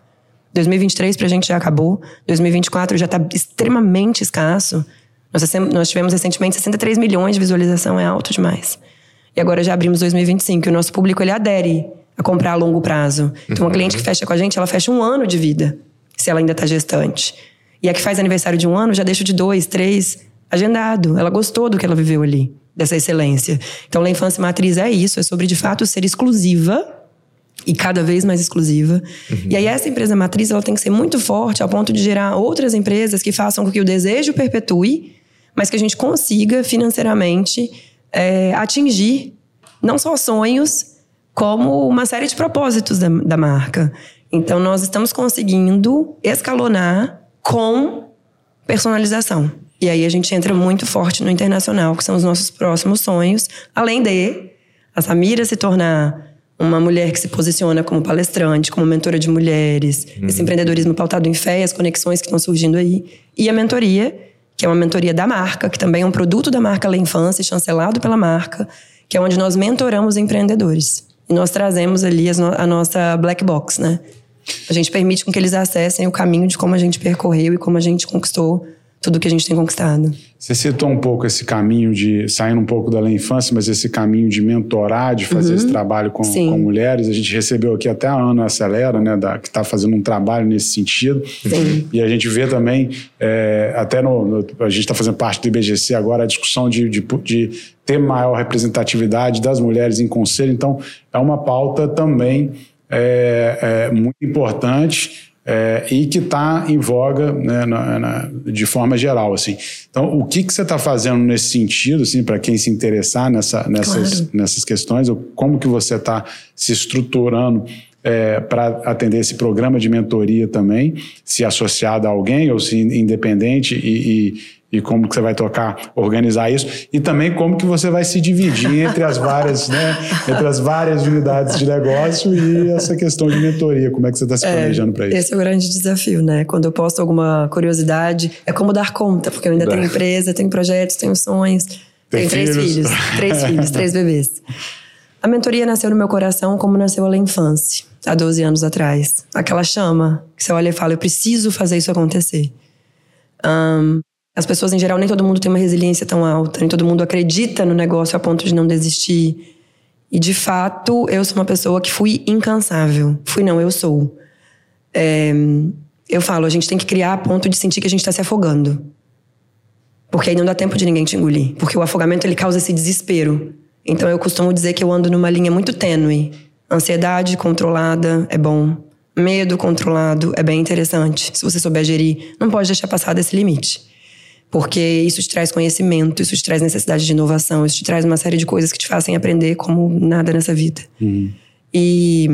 2023 pra gente já acabou, 2024 já tá extremamente escasso. Nós, nós tivemos recentemente 63 milhões de visualização, é alto demais. E agora já abrimos 2025, e o nosso público ele adere a comprar a longo prazo. Então, uma cliente que fecha com a gente, ela fecha um ano de vida, se ela ainda está gestante. E a que faz aniversário de um ano, já deixa de dois, três, agendado. Ela gostou do que ela viveu ali, dessa excelência. Então, a infância matriz é isso, é sobre de fato ser exclusiva e cada vez mais exclusiva. Uhum. E aí essa empresa matriz ela tem que ser muito forte ao ponto de gerar outras empresas que façam com que o desejo perpetue mas que a gente consiga financeiramente é, atingir não só sonhos, como uma série de propósitos da, da marca. Então, nós estamos conseguindo escalonar com personalização. E aí a gente entra muito forte no internacional, que são os nossos próximos sonhos, além de a Samira se tornar uma mulher que se posiciona como palestrante, como mentora de mulheres, uhum. esse empreendedorismo pautado em fé, as conexões que estão surgindo aí, e a mentoria, que é uma mentoria da marca, que também é um produto da marca La Infância, chancelado pela marca, que é onde nós mentoramos empreendedores. E nós trazemos ali a nossa black box, né? A gente permite com que eles acessem o caminho de como a gente percorreu e como a gente conquistou tudo que a gente tem conquistado. Você citou um pouco esse caminho de saindo um pouco da infância, mas esse caminho de mentorar, de fazer uhum. esse trabalho com, com, mulheres. A gente recebeu aqui até a Ana Acelera, né, da, que está fazendo um trabalho nesse sentido. Sim. E a gente vê também, é, até no, no, a gente está fazendo parte do IBGC agora, a discussão de, de, de ter maior representatividade das mulheres em conselho. Então, é uma pauta também é, é muito importante é, e que está em voga né, na, na, de forma geral. Assim. Então, o que, que você está fazendo nesse sentido, assim, para quem se interessar nessa, nessas, claro. nessas questões, ou como que você está se estruturando é, para atender esse programa de mentoria também, se associado a alguém ou se independente e, e e como que você vai tocar, organizar isso e também como que você vai se dividir entre as várias, né, entre as várias unidades de negócio e essa questão de mentoria, como é que você está se é, planejando é, para isso? Esse é o grande desafio, né? Quando eu posto alguma curiosidade, é como dar conta, porque eu ainda tenho empresa, tenho projetos, tenho sonhos, Tem tenho filhos? três filhos, três filhos, três bebês. A mentoria nasceu no meu coração como nasceu a infância, há 12 anos atrás. Aquela chama que você olha e fala, eu preciso fazer isso acontecer. Um, as pessoas, em geral, nem todo mundo tem uma resiliência tão alta, nem todo mundo acredita no negócio a ponto de não desistir. E, de fato, eu sou uma pessoa que fui incansável. Fui, não, eu sou. É, eu falo, a gente tem que criar a ponto de sentir que a gente está se afogando. Porque aí não dá tempo de ninguém te engolir. Porque o afogamento, ele causa esse desespero. Então, eu costumo dizer que eu ando numa linha muito tênue. Ansiedade controlada é bom. Medo controlado é bem interessante. Se você souber gerir, não pode deixar passar desse limite. Porque isso te traz conhecimento, isso te traz necessidade de inovação, isso te traz uma série de coisas que te fazem aprender como nada nessa vida. Uhum. E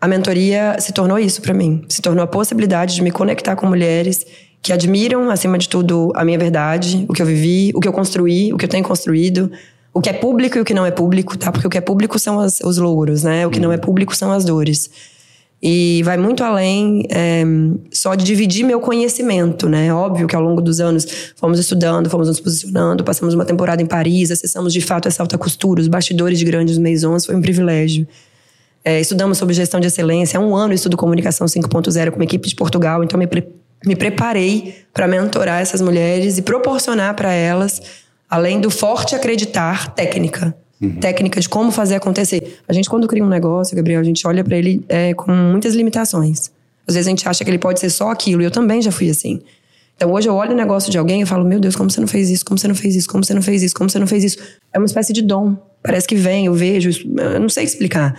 a mentoria se tornou isso para mim. Se tornou a possibilidade de me conectar com mulheres que admiram, acima de tudo, a minha verdade, o que eu vivi, o que eu construí, o que eu tenho construído, o que é público e o que não é público, tá? Porque o que é público são as, os louros, né? O que uhum. não é público são as dores. E vai muito além é, só de dividir meu conhecimento, né? Óbvio que ao longo dos anos fomos estudando, fomos nos posicionando, passamos uma temporada em Paris, acessamos de fato essa alta costura, os bastidores de grandes maisons, foi um privilégio. É, estudamos sobre gestão de excelência, há um ano estudo comunicação 5.0 com uma equipe de Portugal, então me, pre me preparei para mentorar essas mulheres e proporcionar para elas, além do forte acreditar, técnica uhum. técnica de como fazer acontecer. A gente, quando cria um negócio, Gabriel, a gente olha para ele é, com muitas limitações. Às vezes a gente acha que ele pode ser só aquilo, e eu também já fui assim. Então hoje eu olho o negócio de alguém e falo, meu Deus, como você não fez isso? Como você não fez isso? Como você não fez isso? Como você não fez isso? É uma espécie de dom. Parece que vem, eu vejo, eu não sei explicar.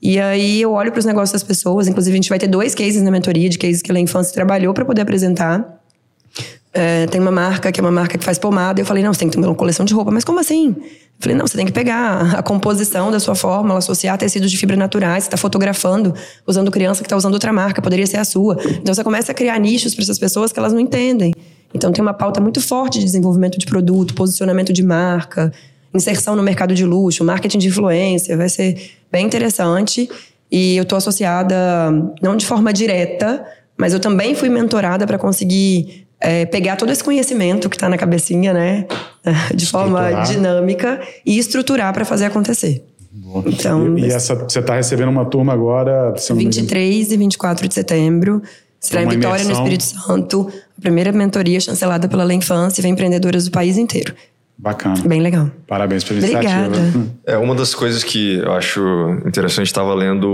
E aí eu olho para os negócios das pessoas, inclusive a gente vai ter dois cases na mentoria, de cases que a infância trabalhou para poder apresentar. É, tem uma marca que é uma marca que faz pomada. Eu falei, não, você tem que ter uma coleção de roupa. Mas como assim? Falei, não, você tem que pegar a composição da sua fórmula, associar tecidos de fibra naturais, você está fotografando, usando criança que está usando outra marca, poderia ser a sua. Então você começa a criar nichos para essas pessoas que elas não entendem. Então tem uma pauta muito forte de desenvolvimento de produto, posicionamento de marca, inserção no mercado de luxo, marketing de influência, vai ser bem interessante. E eu estou associada, não de forma direta, mas eu também fui mentorada para conseguir é, pegar todo esse conhecimento que está na cabecinha, né, de forma dinâmica e estruturar para fazer acontecer. Boa. Então, e, e essa, você está recebendo uma turma agora? 23 e 24 de setembro. Será em Vitória, imersão. no Espírito Santo. A primeira mentoria chancelada pela Lei Infância e vem empreendedoras do país inteiro. Bacana. Bem legal. Parabéns pela iniciativa. Obrigada. É, uma das coisas que eu acho interessante, estava lendo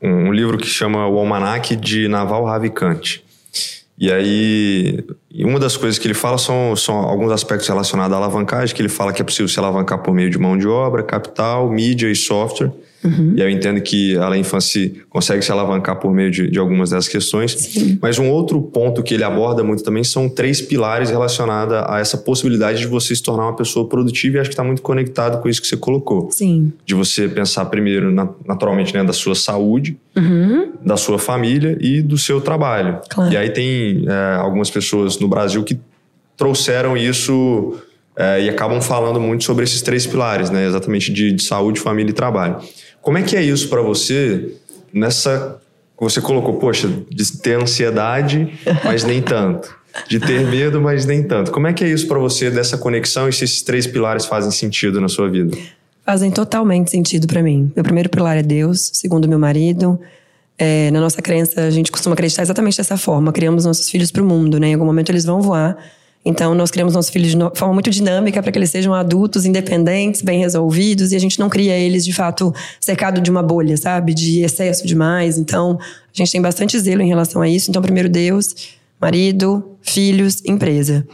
um, um, livro que chama O Almanac de Naval Ravikant. E aí, uma das coisas que ele fala são, são alguns aspectos relacionados à alavancagem, que ele fala que é possível se alavancar por meio de mão de obra, capital, mídia e software. Uhum. E eu entendo que a infância consegue se alavancar por meio de, de algumas dessas questões. Sim. Mas um outro ponto que ele aborda muito também são três pilares relacionados a essa possibilidade de você se tornar uma pessoa produtiva e acho que está muito conectado com isso que você colocou. Sim. De você pensar primeiro, naturalmente, né, da sua saúde, uhum. da sua família e do seu trabalho. Claro. E aí tem é, algumas pessoas no Brasil que trouxeram isso é, e acabam falando muito sobre esses três pilares, né? Exatamente de, de saúde, família e trabalho. Como é que é isso para você nessa. Você colocou, poxa, de ter ansiedade, mas nem tanto. De ter medo, mas nem tanto. Como é que é isso para você dessa conexão e se esses três pilares fazem sentido na sua vida? Fazem totalmente sentido para mim. Meu primeiro pilar é Deus, segundo meu marido. É, na nossa crença, a gente costuma acreditar exatamente dessa forma. Criamos nossos filhos para o mundo, né? Em algum momento eles vão voar Então, nós criamos nossos filhos de forma muito dinâmica para que eles sejam adultos, independentes, bem resolvidos, e a gente não cria eles, de fato, cercado de uma bolha, sabe? De excesso demais. Então, a gente tem bastante zelo em relação a isso. Então, primeiro Deus, marido, filhos, empresa.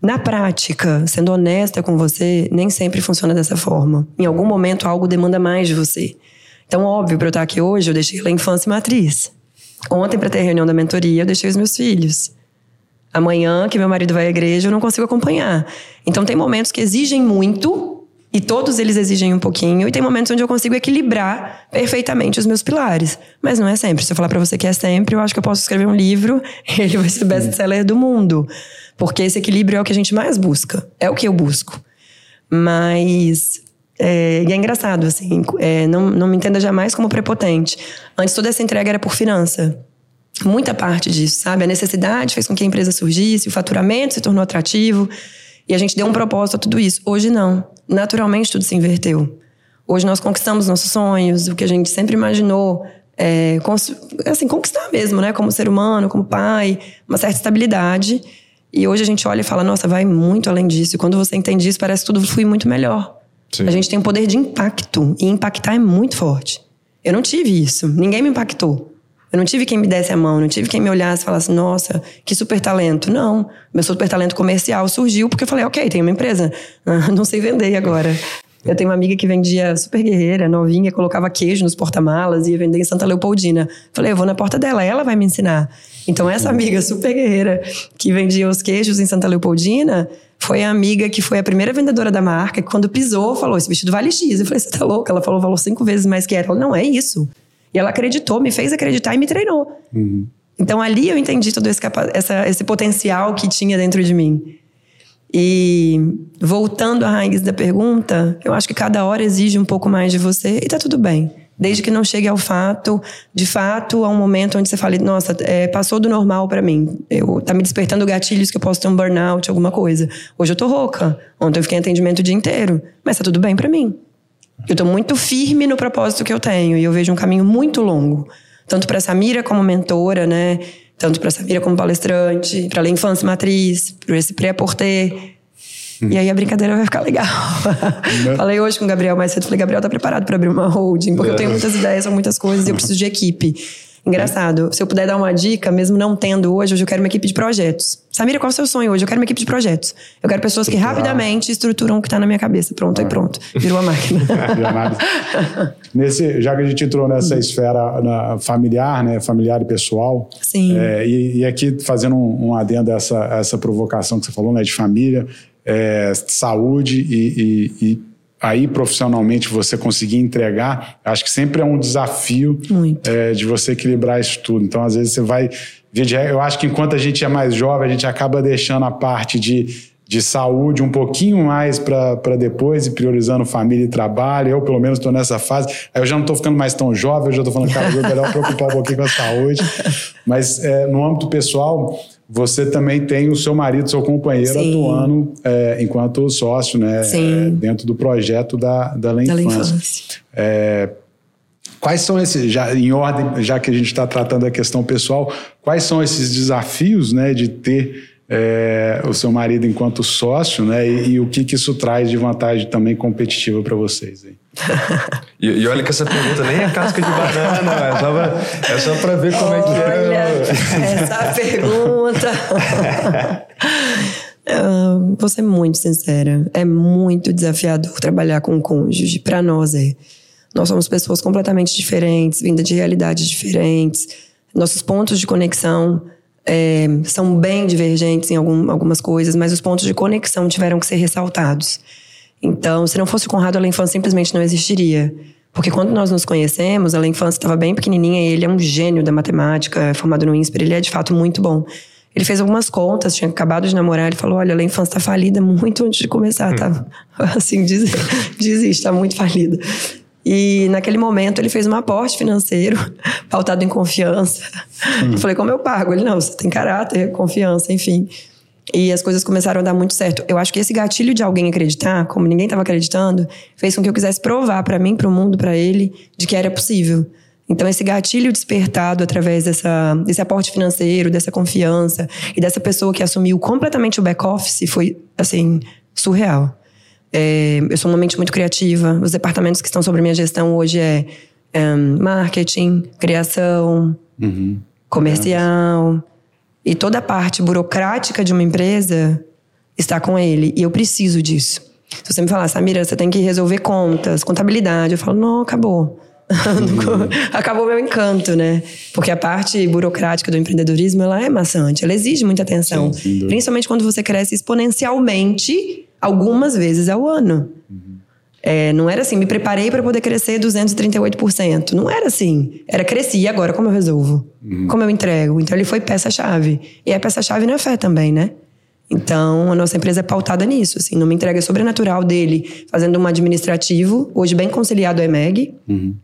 Na prática, sendo honesta com você, nem sempre funciona dessa forma. Em algum momento, algo demanda mais de você. Então, óbvio, para eu estar aqui hoje, eu deixei a infância matriz. Ontem, para ter a reunião da mentoria, eu deixei os meus filhos. Amanhã, que meu marido vai à igreja, eu não consigo acompanhar. Então, tem momentos que exigem muito, e todos eles exigem um pouquinho, e tem momentos onde eu consigo equilibrar perfeitamente os meus pilares. Mas não é sempre. Se eu falar para você que é sempre, eu acho que eu posso escrever um livro, ele vai ser best-seller do mundo. Porque esse equilíbrio é o que a gente mais busca. É o que eu busco. Mas é, e é engraçado, assim, é, não, não me entenda jamais como prepotente. Antes toda essa entrega era por finança muita parte disso, sabe? A necessidade fez com que a empresa surgisse, o faturamento se tornou atrativo e a gente deu um propósito a tudo isso. Hoje não. Naturalmente tudo se inverteu. Hoje nós conquistamos nossos sonhos, o que a gente sempre imaginou, é, assim, conquistar mesmo, né? Como ser humano, como pai, uma certa estabilidade. E hoje a gente olha e fala, nossa, vai muito além disso. E quando você entende isso, parece que tudo flui muito melhor. Sim. A gente tem um poder de impacto. E impactar é muito forte. Eu não tive isso. Ninguém me impactou. Eu não tive quem me desse a mão, não tive quem me olhasse e falasse, nossa, que super talento. Não. Meu super talento comercial surgiu porque eu falei, ok, tem uma empresa. não sei vender agora. Eu tenho uma amiga que vendia super guerreira, novinha, colocava queijo nos porta-malas e ia vender em Santa Leopoldina. Falei, eu vou na porta dela, ela vai me ensinar. Então, essa amiga super guerreira que vendia os queijos em Santa Leopoldina foi a amiga que foi a primeira vendedora da marca, que quando pisou, falou: Esse vestido vale X. Eu falei: Você tá louca? Ela falou: Valor cinco vezes mais que era. Ela, não, é isso. E ela acreditou, me fez acreditar e me treinou. Uhum. Então ali eu entendi todo esse, essa, esse potencial que tinha dentro de mim. E voltando à raiz da pergunta, eu acho que cada hora exige um pouco mais de você e tá tudo bem. Desde que não chegue ao fato, de fato, a um momento onde você fale, nossa, é, passou do normal para mim. Eu, tá me despertando gatilhos que eu posso ter um burnout, alguma coisa. Hoje eu tô rouca. Ontem eu fiquei em atendimento o dia inteiro. Mas tá tudo bem para mim. Eu estou muito firme no propósito que eu tenho e eu vejo um caminho muito longo, tanto para Samira como mentora, né? Tanto para Samira como palestrante, para a infância matriz, para esse pré-porter. Hum. E aí a brincadeira vai ficar legal. Né? falei hoje com o Gabriel mais cedo, falei, Gabriel, tá preparado para abrir uma holding? Porque eu tenho é. muitas ideias, são muitas coisas e eu preciso de equipe. Engraçado. Se eu puder dar uma dica, mesmo não tendo hoje, hoje eu quero uma equipe de projetos. Samira, qual é o seu sonho hoje? Eu quero uma equipe de projetos. Eu quero pessoas que rapidamente estruturam o que está na minha cabeça. Pronto, aí pronto. Virou a máquina. Nesse, já que a gente entrou nessa esfera na, familiar, né? Familiar e pessoal. Sim. É, e, e, aqui fazendo um, um adendo a essa, essa provocação que você falou, né? De família, é, saúde e, e, e aí profissionalmente você conseguir entregar, acho que sempre é um desafio é, de você equilibrar isso tudo. Então, às vezes você vai. Eu acho que enquanto a gente é mais jovem, a gente acaba deixando a parte de, de saúde um pouquinho mais para depois e priorizando família e trabalho. Eu, pelo menos, estou nessa fase. Aí eu já não estou ficando mais tão jovem, eu já estou falando, cara, é melhor preocupar um pouquinho com a saúde. Mas é, no âmbito pessoal, você também tem o seu marido, seu companheiro Sim. atuando é, enquanto sócio, né? É, dentro do projeto da, da Lei Infância. É, quais são esses, já em ordem, já que a gente está tratando da questão pessoal, quais são esses desafios, né, de ter o seu marido enquanto sócio, né? E, e, o que, que isso traz de vantagem também competitiva para vocês aí? E, e, olha que essa pergunta nem é casca de banana, é só pra, é só para ver como olha, é que é. Essa pergunta. uh, vou ser muito sincera. É muito desafiador trabalhar com cônjuge. Para nós é. Nós somos pessoas completamente diferentes, vindas de realidades diferentes. Nossos pontos de conexão é, são bem divergentes em algum, algumas coisas, mas os pontos de conexão tiveram que ser ressaltados. Então, se não fosse o Conrado, a infância simplesmente não existiria. Porque quando nós nos conhecemos, a infância estava bem pequenininha e ele é um gênio da matemática, é formado no INSPER, ele é de fato muito bom. Ele fez algumas contas, tinha acabado de namorar, ele falou: Olha, a infância está falida muito antes de começar, tá? assim, diz, desiste, está muito falida. E naquele momento ele fez um aporte financeiro, pautado em confiança. Hum. Eu falei, como eu pago? Ele, não, você tem caráter, confiança, enfim. E as coisas começaram a dar muito certo. Eu acho que esse gatilho de alguém acreditar, como ninguém estava acreditando, fez com que eu quisesse provar para mim, para o mundo, para ele, de que era possível. Então, esse gatilho despertado através dessa, desse aporte financeiro, dessa confiança e dessa pessoa que assumiu completamente o back-office foi, assim, surreal. É, eu sou uma mente muito criativa. Os departamentos que estão sobre minha gestão hoje é, é marketing, criação, uhum. comercial. E toda a parte burocrática de uma empresa está com ele. E eu preciso disso. Se você me falar, Samira, você tem que resolver contas, contabilidade, eu falo, não, acabou. Acabou meu encanto, né? Porque a parte burocrática do empreendedorismo, ela é maçante, ela exige muita atenção. Sim, principalmente quando você cresce exponencialmente algumas vezes ao ano. Uhum. É, não era assim, me preparei para poder crescer 238%. Não era assim. Era cresci, e agora como eu resolvo? Uhum. Como eu entrego? Então ele foi peça-chave. E é peça-chave na fé também, né? Então, a nossa empresa é pautada nisso, assim, numa entrega sobrenatural dele, fazendo um administrativo, hoje bem conciliado ao EMEG. Uhum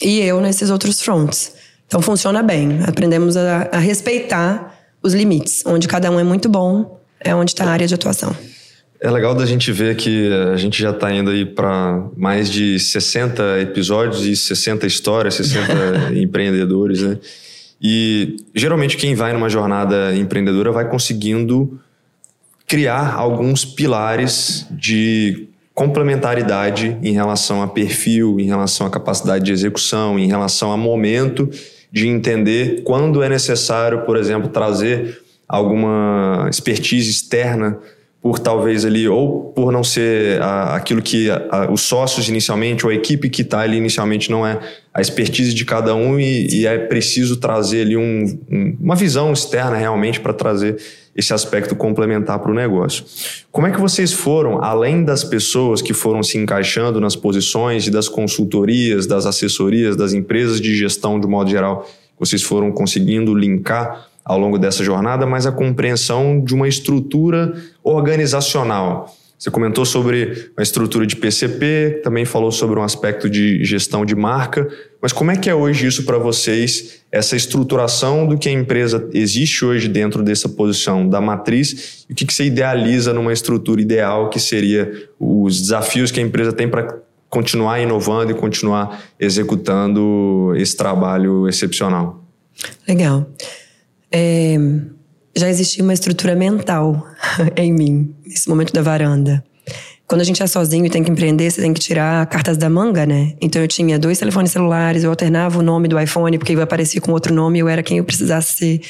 e eu nesses outros fronts. Então funciona bem. Aprendemos a, a respeitar os limites. Onde cada um é muito bom, é onde está a área de atuação. É legal da gente ver que a gente já está indo aí para mais de 60 episódios e 60 histórias, 60 empreendedores, né? E geralmente quem vai numa jornada empreendedora vai conseguindo criar alguns pilares de complementaridade em relação a perfil, em relação à capacidade de execução, em relação a momento de entender quando é necessário, por exemplo, trazer alguma expertise externa por talvez ali, ou por não ser a, aquilo que a, a, os sócios inicialmente, ou a equipe que está ali inicialmente não é a expertise de cada um e, e é preciso trazer ali um, um, uma visão externa realmente para trazer esse aspecto complementar para o negócio. Como é que vocês foram, além das pessoas que foram se encaixando nas posições e das consultorias, das assessorias, das empresas de gestão de modo geral, vocês foram conseguindo linkar ao longo dessa jornada, mas a compreensão de uma estrutura organizacional você comentou sobre a estrutura de PCP, também falou sobre um aspecto de gestão de marca, mas como é que é hoje isso para vocês, essa estruturação do que a empresa existe hoje dentro dessa posição da matriz e o que, que você idealiza numa estrutura ideal que seria os desafios que a empresa tem para continuar inovando e continuar executando esse trabalho excepcional? Legal. É, já existia uma estrutura mental em mim, nesse momento da varanda. Quando a gente é sozinho e tem que empreender, você tem que tirar cartas da manga, né? Então eu tinha dois telefones celulares, eu alternava o nome do iPhone, porque eu aparecia com outro nome, eu era quem eu precisasse ser.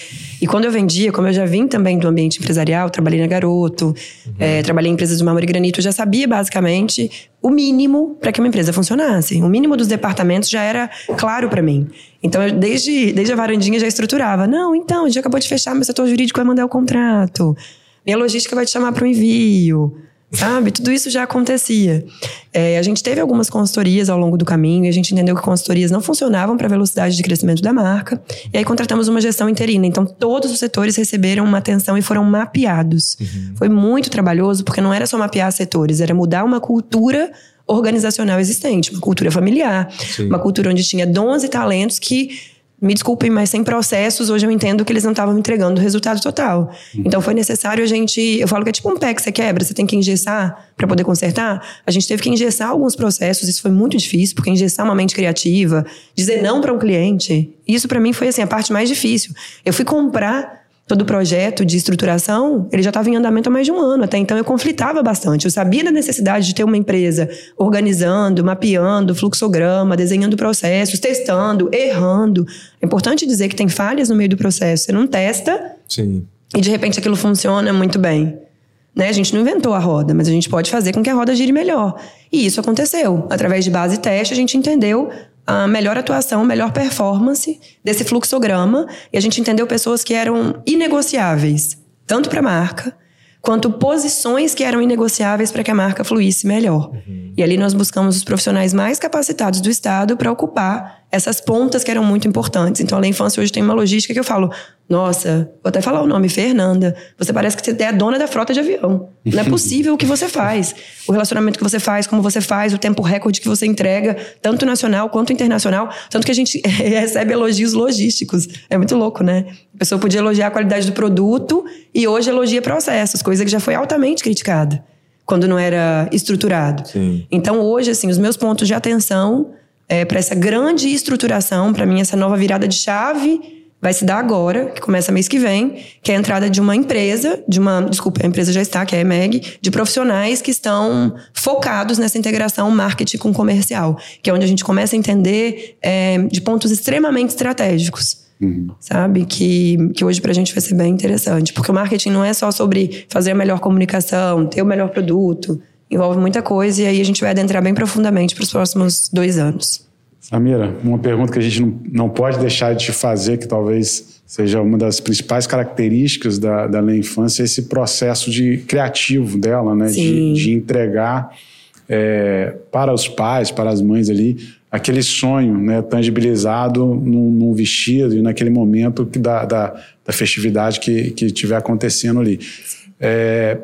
E quando eu vendia, como eu já vim também do ambiente empresarial, trabalhei na Garoto, uhum. é, trabalhei em empresas de mármore e granito, eu já sabia basicamente o mínimo para que uma empresa funcionasse. O mínimo dos departamentos já era claro para mim. Então, eu, desde, desde a varandinha já estruturava. Não, então, a gente acabou de fechar, meu setor jurídico vai mandar o contrato. Minha logística vai te chamar para o envio sabe? Tudo isso já acontecia. É, a gente teve algumas consultorias ao longo do caminho e a gente entendeu que consultorias não funcionavam para a velocidade de crescimento da marca. E aí contratamos uma gestão interina. Então, todos os setores receberam uma atenção e foram mapeados. Uhum. Foi muito trabalhoso, porque não era só mapear setores, era mudar uma cultura organizacional existente, uma cultura familiar, Sim. uma cultura onde tinha dons e talentos que me desculpem, mas sem processos, hoje eu entendo que eles não estavam entregando o resultado total. Uhum. Então foi necessário a gente. Eu falo que é tipo um pé que você quebra, você tem que engessar para poder consertar. A gente teve que engessar alguns processos, isso foi muito difícil, porque engessar uma mente criativa, dizer não para um cliente, isso para mim foi assim a parte mais difícil. Eu fui comprar todo o projeto de estruturação, ele já estava em andamento há mais de um ano. Até então eu conflitava bastante. Eu sabia da necessidade de ter uma empresa organizando, mapeando, fluxograma, desenhando processos, testando, errando. É importante dizer que tem falhas no meio do processo. Você não testa Sim. e de repente aquilo funciona muito bem. Né? A gente não inventou a roda, mas a gente pode fazer com que a roda gire melhor. E isso aconteceu. Através de base e teste, a gente entendeu a melhor atuação, melhor performance desse fluxograma e a gente entendeu pessoas que eram inegociáveis, tanto para a marca quanto posições que eram inegociáveis para que a marca fluísse melhor. Uhum. E ali nós buscamos os profissionais mais capacitados do Estado para ocupar essas pontas que eram muito importantes. Então, a infância hoje tem uma logística que eu falo, nossa, vou até falar o nome, Fernanda. Você parece que você é a dona da frota de avião. Não é possível o que você faz. O relacionamento que você faz, como você faz, o tempo recorde que você entrega, tanto nacional quanto internacional. Tanto que a gente recebe elogios logísticos. É muito louco, né? A pessoa podia elogiar a qualidade do produto e hoje elogia processos, coisa que já foi altamente criticada quando não era estruturado. Sim. Então, hoje, assim, os meus pontos de atenção é, para essa grande estruturação, para mim, essa nova virada de chave vai se dar agora, que começa mês que vem, que é a entrada de uma empresa, de uma, desculpa, a empresa já está, que é a EMEG, de profissionais que estão focados nessa integração marketing com comercial, que é onde a gente começa a entender é, de pontos extremamente estratégicos. Uhum. Sabe? Que, que hoje pra gente vai ser bem interessante. Porque o marketing não é só sobre fazer a melhor comunicação, ter o melhor produto. Envolve muita coisa e aí a gente vai adentrar bem profundamente para os próximos dois anos. Samira, uma pergunta que a gente não, não pode deixar de te fazer, que talvez seja uma das principais características da, da Lei Infância, é esse processo de criativo dela, né? De, de, entregar é, para os pais, para as mães ali, aquele sonho né, tangibilizado num, num vestido e naquele momento que da, da, da festividade que, que estiver acontecendo ali. É,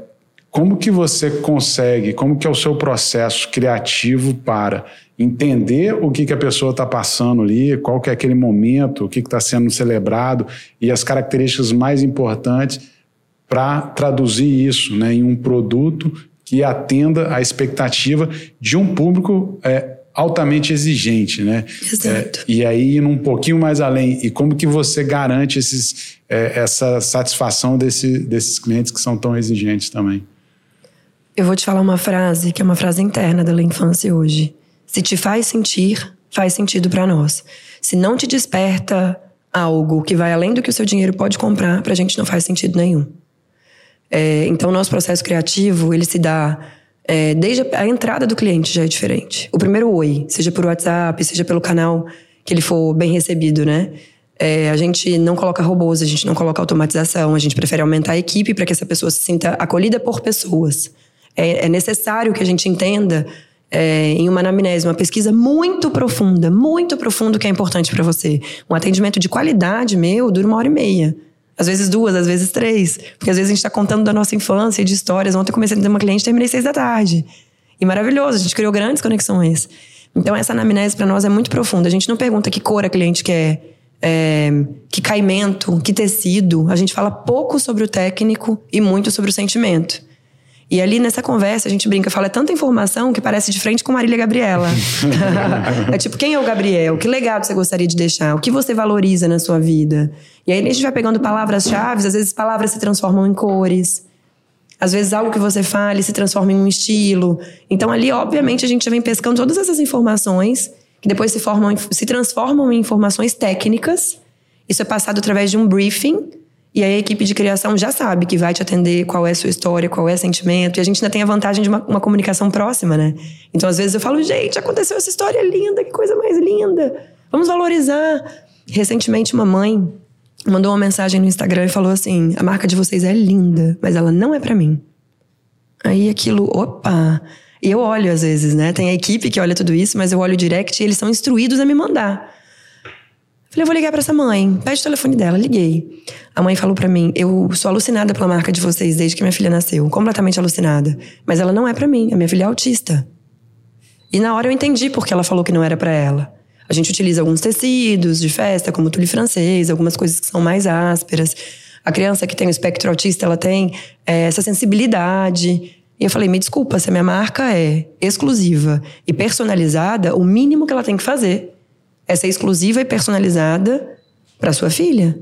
como que você consegue, como que é o seu processo criativo para entender o que, que a pessoa está passando ali, qual que é aquele momento, o que está sendo celebrado e as características mais importantes para traduzir isso né, em um produto que atenda à expectativa de um público é, altamente exigente, né? Exato. É, e aí, indo um pouquinho mais além, e como que você garante esses, é, essa satisfação desse, desses clientes que são tão exigentes também? Eu vou te falar uma frase que é uma frase interna da infância hoje. Se te faz sentir, faz sentido para nós. Se não te desperta algo que vai além do que o seu dinheiro pode comprar, pra gente não faz sentido nenhum. É, então, o nosso processo criativo, ele se dá é, desde a entrada do cliente já é diferente. O primeiro oi, seja por WhatsApp, seja pelo canal que ele for bem recebido, né? É, a gente não coloca robôs, a gente não coloca automatização, a gente prefere aumentar a equipe para que essa pessoa se sinta acolhida por pessoas. É, é necessário que a gente entenda é, em uma anamnese, uma pesquisa muito profunda, muito profunda que é importante para você. Um atendimento de qualidade meu dura uma hora e meia. Às vezes duas, às vezes três. Porque às vezes a gente está contando da nossa infância e de histórias. Ontem eu comecei a ter uma cliente terminei seis da tarde. E maravilhoso, a gente criou grandes conexões. Então essa anamnese para nós é muito profunda. A gente não pergunta que cor a cliente quer, é, que caimento, que tecido. A gente fala pouco sobre o técnico e muito sobre o sentimento. E ali nessa conversa a gente brinca, fala é tanta informação que parece de frente com Marília Gabriela. é tipo, quem é o Gabriel? Que legado você gostaria de deixar? O que você valoriza na sua vida? E aí a gente vai pegando palavras-chave, às vezes palavras se transformam em cores. Às vezes algo que você fale se transforma em um estilo. Então ali, obviamente, a gente já vem pescando todas essas informações que depois se formam, se transformam em informações técnicas. Isso é passado através de um briefing e aí a equipe de criação já sabe que vai te atender qual é a sua história, qual é o sentimento. E a gente ainda tem a vantagem de uma, uma comunicação próxima, né? Então, às vezes, eu falo, gente, aconteceu essa história linda, que coisa mais linda. Vamos valorizar. Recentemente, uma mãe mandou uma mensagem no Instagram e falou assim: a marca de vocês é linda, mas ela não é para mim. Aí aquilo, opa. E eu olho às vezes, né? Tem a equipe que olha tudo isso, mas eu olho o direct e eles são instruídos a me mandar. Falei, eu vou ligar para essa mãe. Pede o telefone dela. Liguei. A mãe falou para mim: eu sou alucinada pela marca de vocês desde que minha filha nasceu. Completamente alucinada. Mas ela não é para mim. A minha filha é autista. E na hora eu entendi porque ela falou que não era para ela. A gente utiliza alguns tecidos de festa, como tule francês, algumas coisas que são mais ásperas. A criança que tem o espectro autista, ela tem é, essa sensibilidade. E eu falei: me desculpa, se a minha marca é exclusiva e personalizada, o mínimo que ela tem que fazer é ser exclusiva e personalizada para sua filha.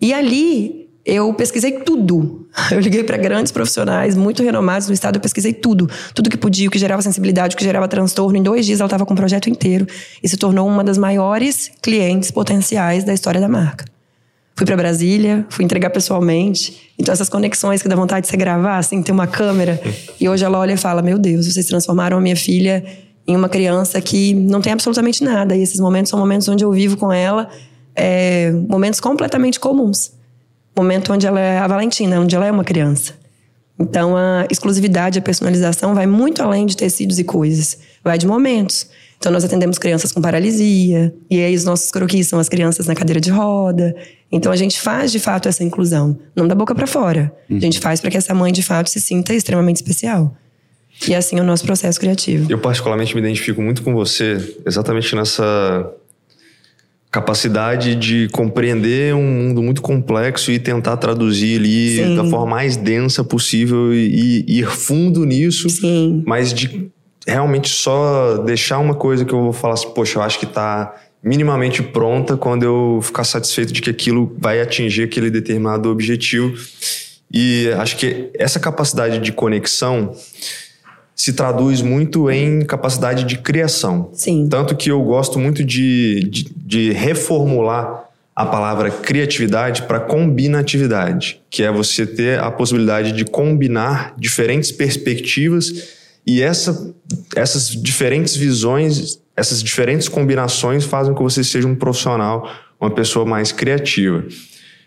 E ali eu pesquisei tudo. Eu liguei para grandes profissionais, muito renomados no estado, eu pesquisei tudo. Tudo que podia, o que gerava sensibilidade, o que gerava transtorno. Em dois dias ela estava com o projeto inteiro e se tornou uma das maiores clientes potenciais da história da marca. Fui para Brasília, fui entregar pessoalmente. Então, essas conexões que dá vontade de você gravar, assim, ter uma câmera. E hoje ela olha e fala: Meu Deus, vocês transformaram a minha filha em uma criança que não tem absolutamente nada. E esses momentos são momentos onde eu vivo com ela, é, momentos completamente comuns. Momento onde ela é a Valentina, onde ela é uma criança. Então a exclusividade, a personalização vai muito além de tecidos e coisas, vai de momentos. Então nós atendemos crianças com paralisia, e aí os nossos croquis são as crianças na cadeira de roda. Então a gente faz de fato essa inclusão, não da boca para fora. A gente faz para que essa mãe de fato se sinta extremamente especial. E assim é o nosso processo criativo. Eu particularmente me identifico muito com você, exatamente nessa capacidade de compreender um mundo muito complexo e tentar traduzir ali Sim. da forma mais densa possível e, e ir fundo nisso, Sim. mas de realmente só deixar uma coisa que eu vou falar assim, poxa, eu acho que está minimamente pronta quando eu ficar satisfeito de que aquilo vai atingir aquele determinado objetivo. E acho que essa capacidade de conexão se traduz muito em capacidade de criação. Sim. Tanto que eu gosto muito de, de, de reformular a palavra criatividade para combinatividade, que é você ter a possibilidade de combinar diferentes perspectivas e essa, essas diferentes visões, essas diferentes combinações fazem com que você seja um profissional, uma pessoa mais criativa.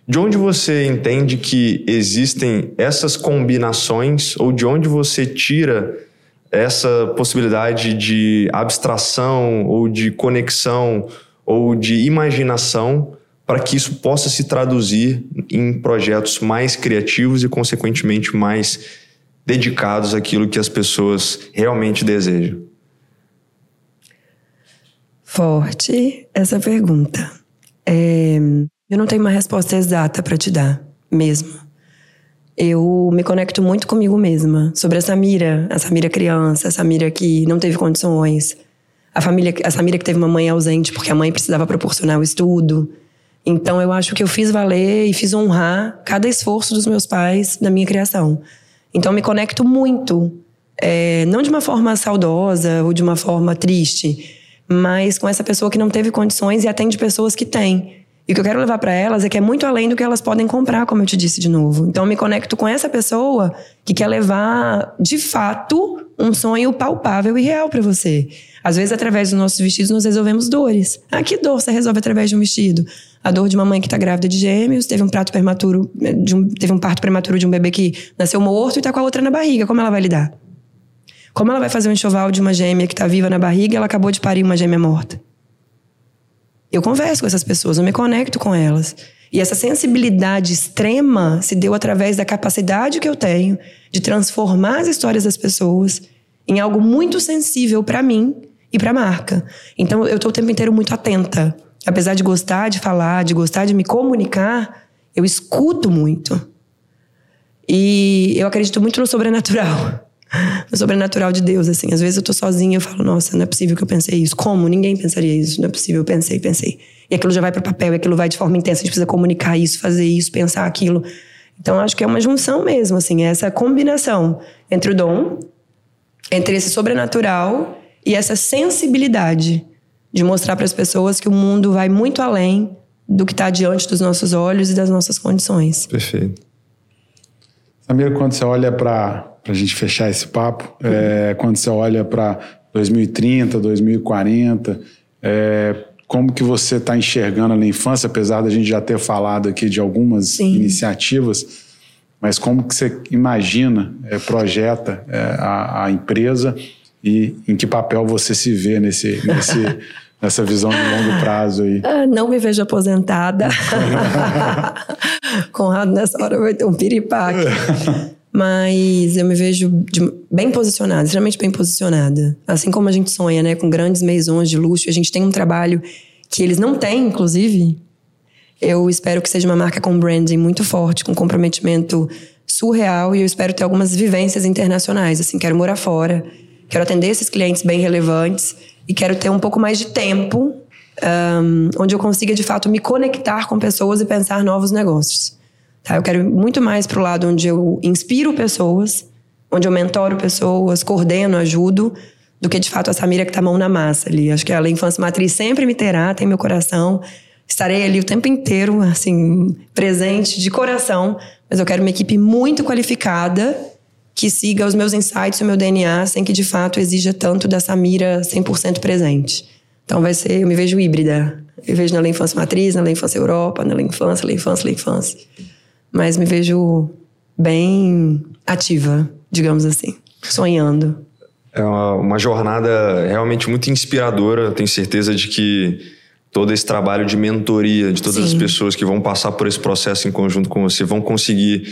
De onde você entende que existem essas combinações ou de onde você tira essa possibilidade de abstração ou de conexão ou de imaginação para que isso possa se traduzir em projetos mais criativos e, consequentemente, mais dedicados àquilo que as pessoas realmente desejam? Forte essa pergunta. É, eu não tenho uma resposta exata para te dar, mesmo. Eu me conecto muito comigo mesma, sobre a Samira, a Samira criança, a Samira que não teve condições, a família, a Samira que teve uma mãe ausente porque a mãe precisava proporcionar o estudo. Então eu acho que eu fiz valer e fiz honrar cada esforço dos meus pais na minha criação. Então me conecto muito, é, não de uma forma saudosa ou de uma forma triste, mas com essa pessoa que não teve condições e atende pessoas que têm. E o que eu quero levar para elas é que é muito além do que elas podem comprar, como eu te disse de novo. Então eu me conecto com essa pessoa que quer levar, de fato, um sonho palpável e real para você. Às vezes, através dos nossos vestidos, nós resolvemos dores. Ah, que dor você resolve através de um vestido? A dor de uma mãe que está grávida de gêmeos, teve um prato prematuro, um, teve um parto prematuro de um bebê que nasceu morto e está com a outra na barriga. Como ela vai lidar? Como ela vai fazer um enxoval de uma gêmea que está viva na barriga e ela acabou de parir uma gêmea morta? Eu converso com essas pessoas, eu me conecto com elas. E essa sensibilidade extrema se deu através da capacidade que eu tenho de transformar as histórias das pessoas em algo muito sensível para mim e para a marca. Então eu estou o tempo inteiro muito atenta. Apesar de gostar de falar, de gostar de me comunicar, eu escuto muito. E eu acredito muito no sobrenatural. No sobrenatural de Deus, assim. Às vezes eu tô sozinha e falo, nossa, não é possível que eu pensei isso. Como? Ninguém pensaria isso. Não é possível. Eu pensei, pensei. E aquilo já vai para papel, e aquilo vai de forma intensa. A gente precisa comunicar isso, fazer isso, pensar aquilo. Então acho que é uma junção mesmo, assim. É essa combinação entre o dom, entre esse sobrenatural e essa sensibilidade de mostrar para as pessoas que o mundo vai muito além do que está diante dos nossos olhos e das nossas condições. Perfeito. Samir, quando você olha para a gente fechar esse papo, é, quando você olha para 2030, 2040, é, como que você está enxergando na infância, apesar da gente já ter falado aqui de algumas Sim. iniciativas, mas como que você imagina, é, projeta é, a, a empresa e em que papel você se vê nesse, nesse, nessa visão de longo prazo aí? Ah, não me vejo aposentada. Conrado, nessa hora vai ter um piripaque. Mas eu me vejo de, bem posicionada, extremamente bem posicionada. Assim como a gente sonha, né, com grandes maisons de luxo, a gente tem um trabalho que eles não têm, inclusive. Eu espero que seja uma marca com branding muito forte, com comprometimento surreal e eu espero ter algumas vivências internacionais. Assim, quero morar fora, Quero atender esses clientes bem relevantes e quero ter um pouco mais de tempo um, onde eu consiga de fato me conectar com pessoas e pensar novos negócios. Tá? Eu quero muito mais para o lado onde eu inspiro pessoas, onde eu mentoro pessoas, coordeno, ajudo, do que de fato a Samira que está mão na massa ali. Acho que a Infância Matriz sempre me terá, tem meu coração. Estarei ali o tempo inteiro, assim, presente de coração, mas eu quero uma equipe muito qualificada que siga os meus insights o meu DNA sem que de fato exija tanto dessa mira 100% presente. Então vai ser, eu me vejo híbrida. Eu vejo na Infância Matriz, na Infância Europa, na Infância, Lei Infância, Lei Infância. Mas me vejo bem ativa, digamos assim, sonhando. É uma, uma jornada realmente muito inspiradora. Tenho certeza de que todo esse trabalho de mentoria de todas Sim. as pessoas que vão passar por esse processo em conjunto com você vão conseguir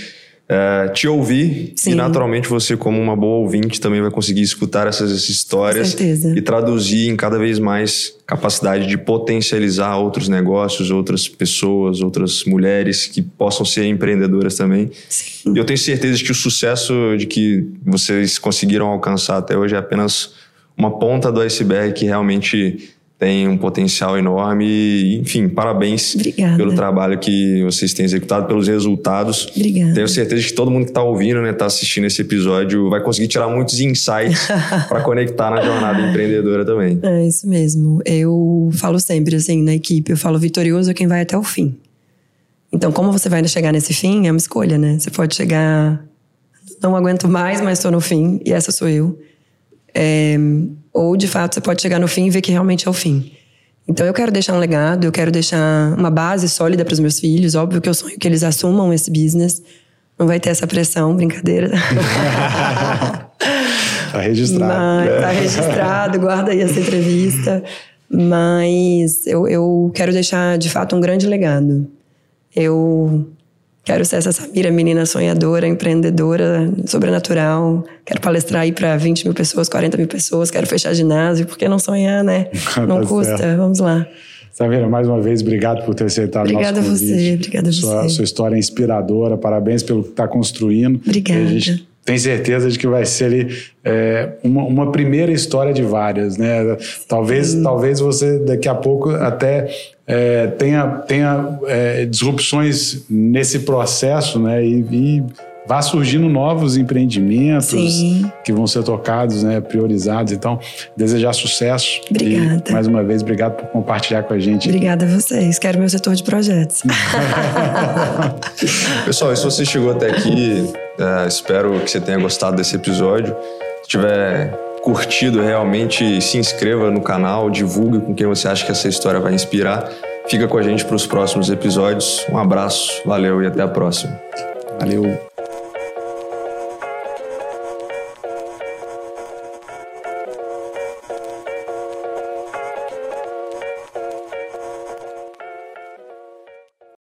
é, te ouvir Sim. e naturalmente você como uma boa ouvinte também vai conseguir escutar essas histórias e traduzir em cada vez mais capacidade de potencializar outros negócios, outras pessoas, outras mulheres que possam ser empreendedoras também. Sim. E eu tenho certeza de que o sucesso de que vocês conseguiram alcançar até hoje é apenas uma ponta do iceberg que realmente tem um potencial enorme. E, enfim, parabéns Obrigada. pelo trabalho que vocês têm executado, pelos resultados. Obrigada. Tenho certeza que todo mundo que está ouvindo, né, está assistindo esse episódio, vai conseguir tirar muitos insights para conectar na jornada empreendedora também. É isso mesmo. Eu falo sempre assim na equipe, eu falo vitorioso é quem vai até o fim. Então, como você vai chegar nesse fim, é uma escolha, né? Você pode chegar, não aguento mais, mas estou no fim, e essa sou eu. É, ou, de fato, você pode chegar no fim e ver que realmente é o fim. Então, eu quero deixar um legado, eu quero deixar uma base sólida para os meus filhos. Óbvio que eu sonho que eles assumam esse business. Não vai ter essa pressão, brincadeira. tá registrado. Mas, tá registrado, guarda aí essa entrevista. Mas eu, eu quero deixar, de fato, um grande legado. Eu quero ser essa Samira, menina sonhadora, empreendedora, sobrenatural. Quero palestrar aí para 20 mil pessoas, 40 mil pessoas. Quero fechar ginásio. Por que não sonhar, né? Não tá custa. Certo. Vamos lá. Samira, mais uma vez, obrigado por ter aceitado obrigada o nosso convite. Obrigada a você, obrigada a você. Sua, sua história é inspiradora, parabéns pelo que está construindo. Obrigada. Tem certeza de que vai ser ali, é, uma, uma, primeira história de várias, né? Talvez, talvez você daqui a pouco até é, tenha, tenha é, disrupções nesse processo, né? E, e vá surgindo novos empreendimentos Sim. que vão ser tocados, né, priorizados. Então, desejar sucesso. Obrigada. E, mais uma vez, obrigado por compartilhar com a gente. Obrigada a vocês. Quero meu setor de projetos. Pessoal, se você chegou até aqui, é, espero que você tenha gostado desse episódio. Se tiver curtido realmente, se inscreva no canal, divulgue com quem você acha que essa história vai inspirar. Fica com a gente para os próximos episódios. Um abraço, valeu e até a próxima. Valeu.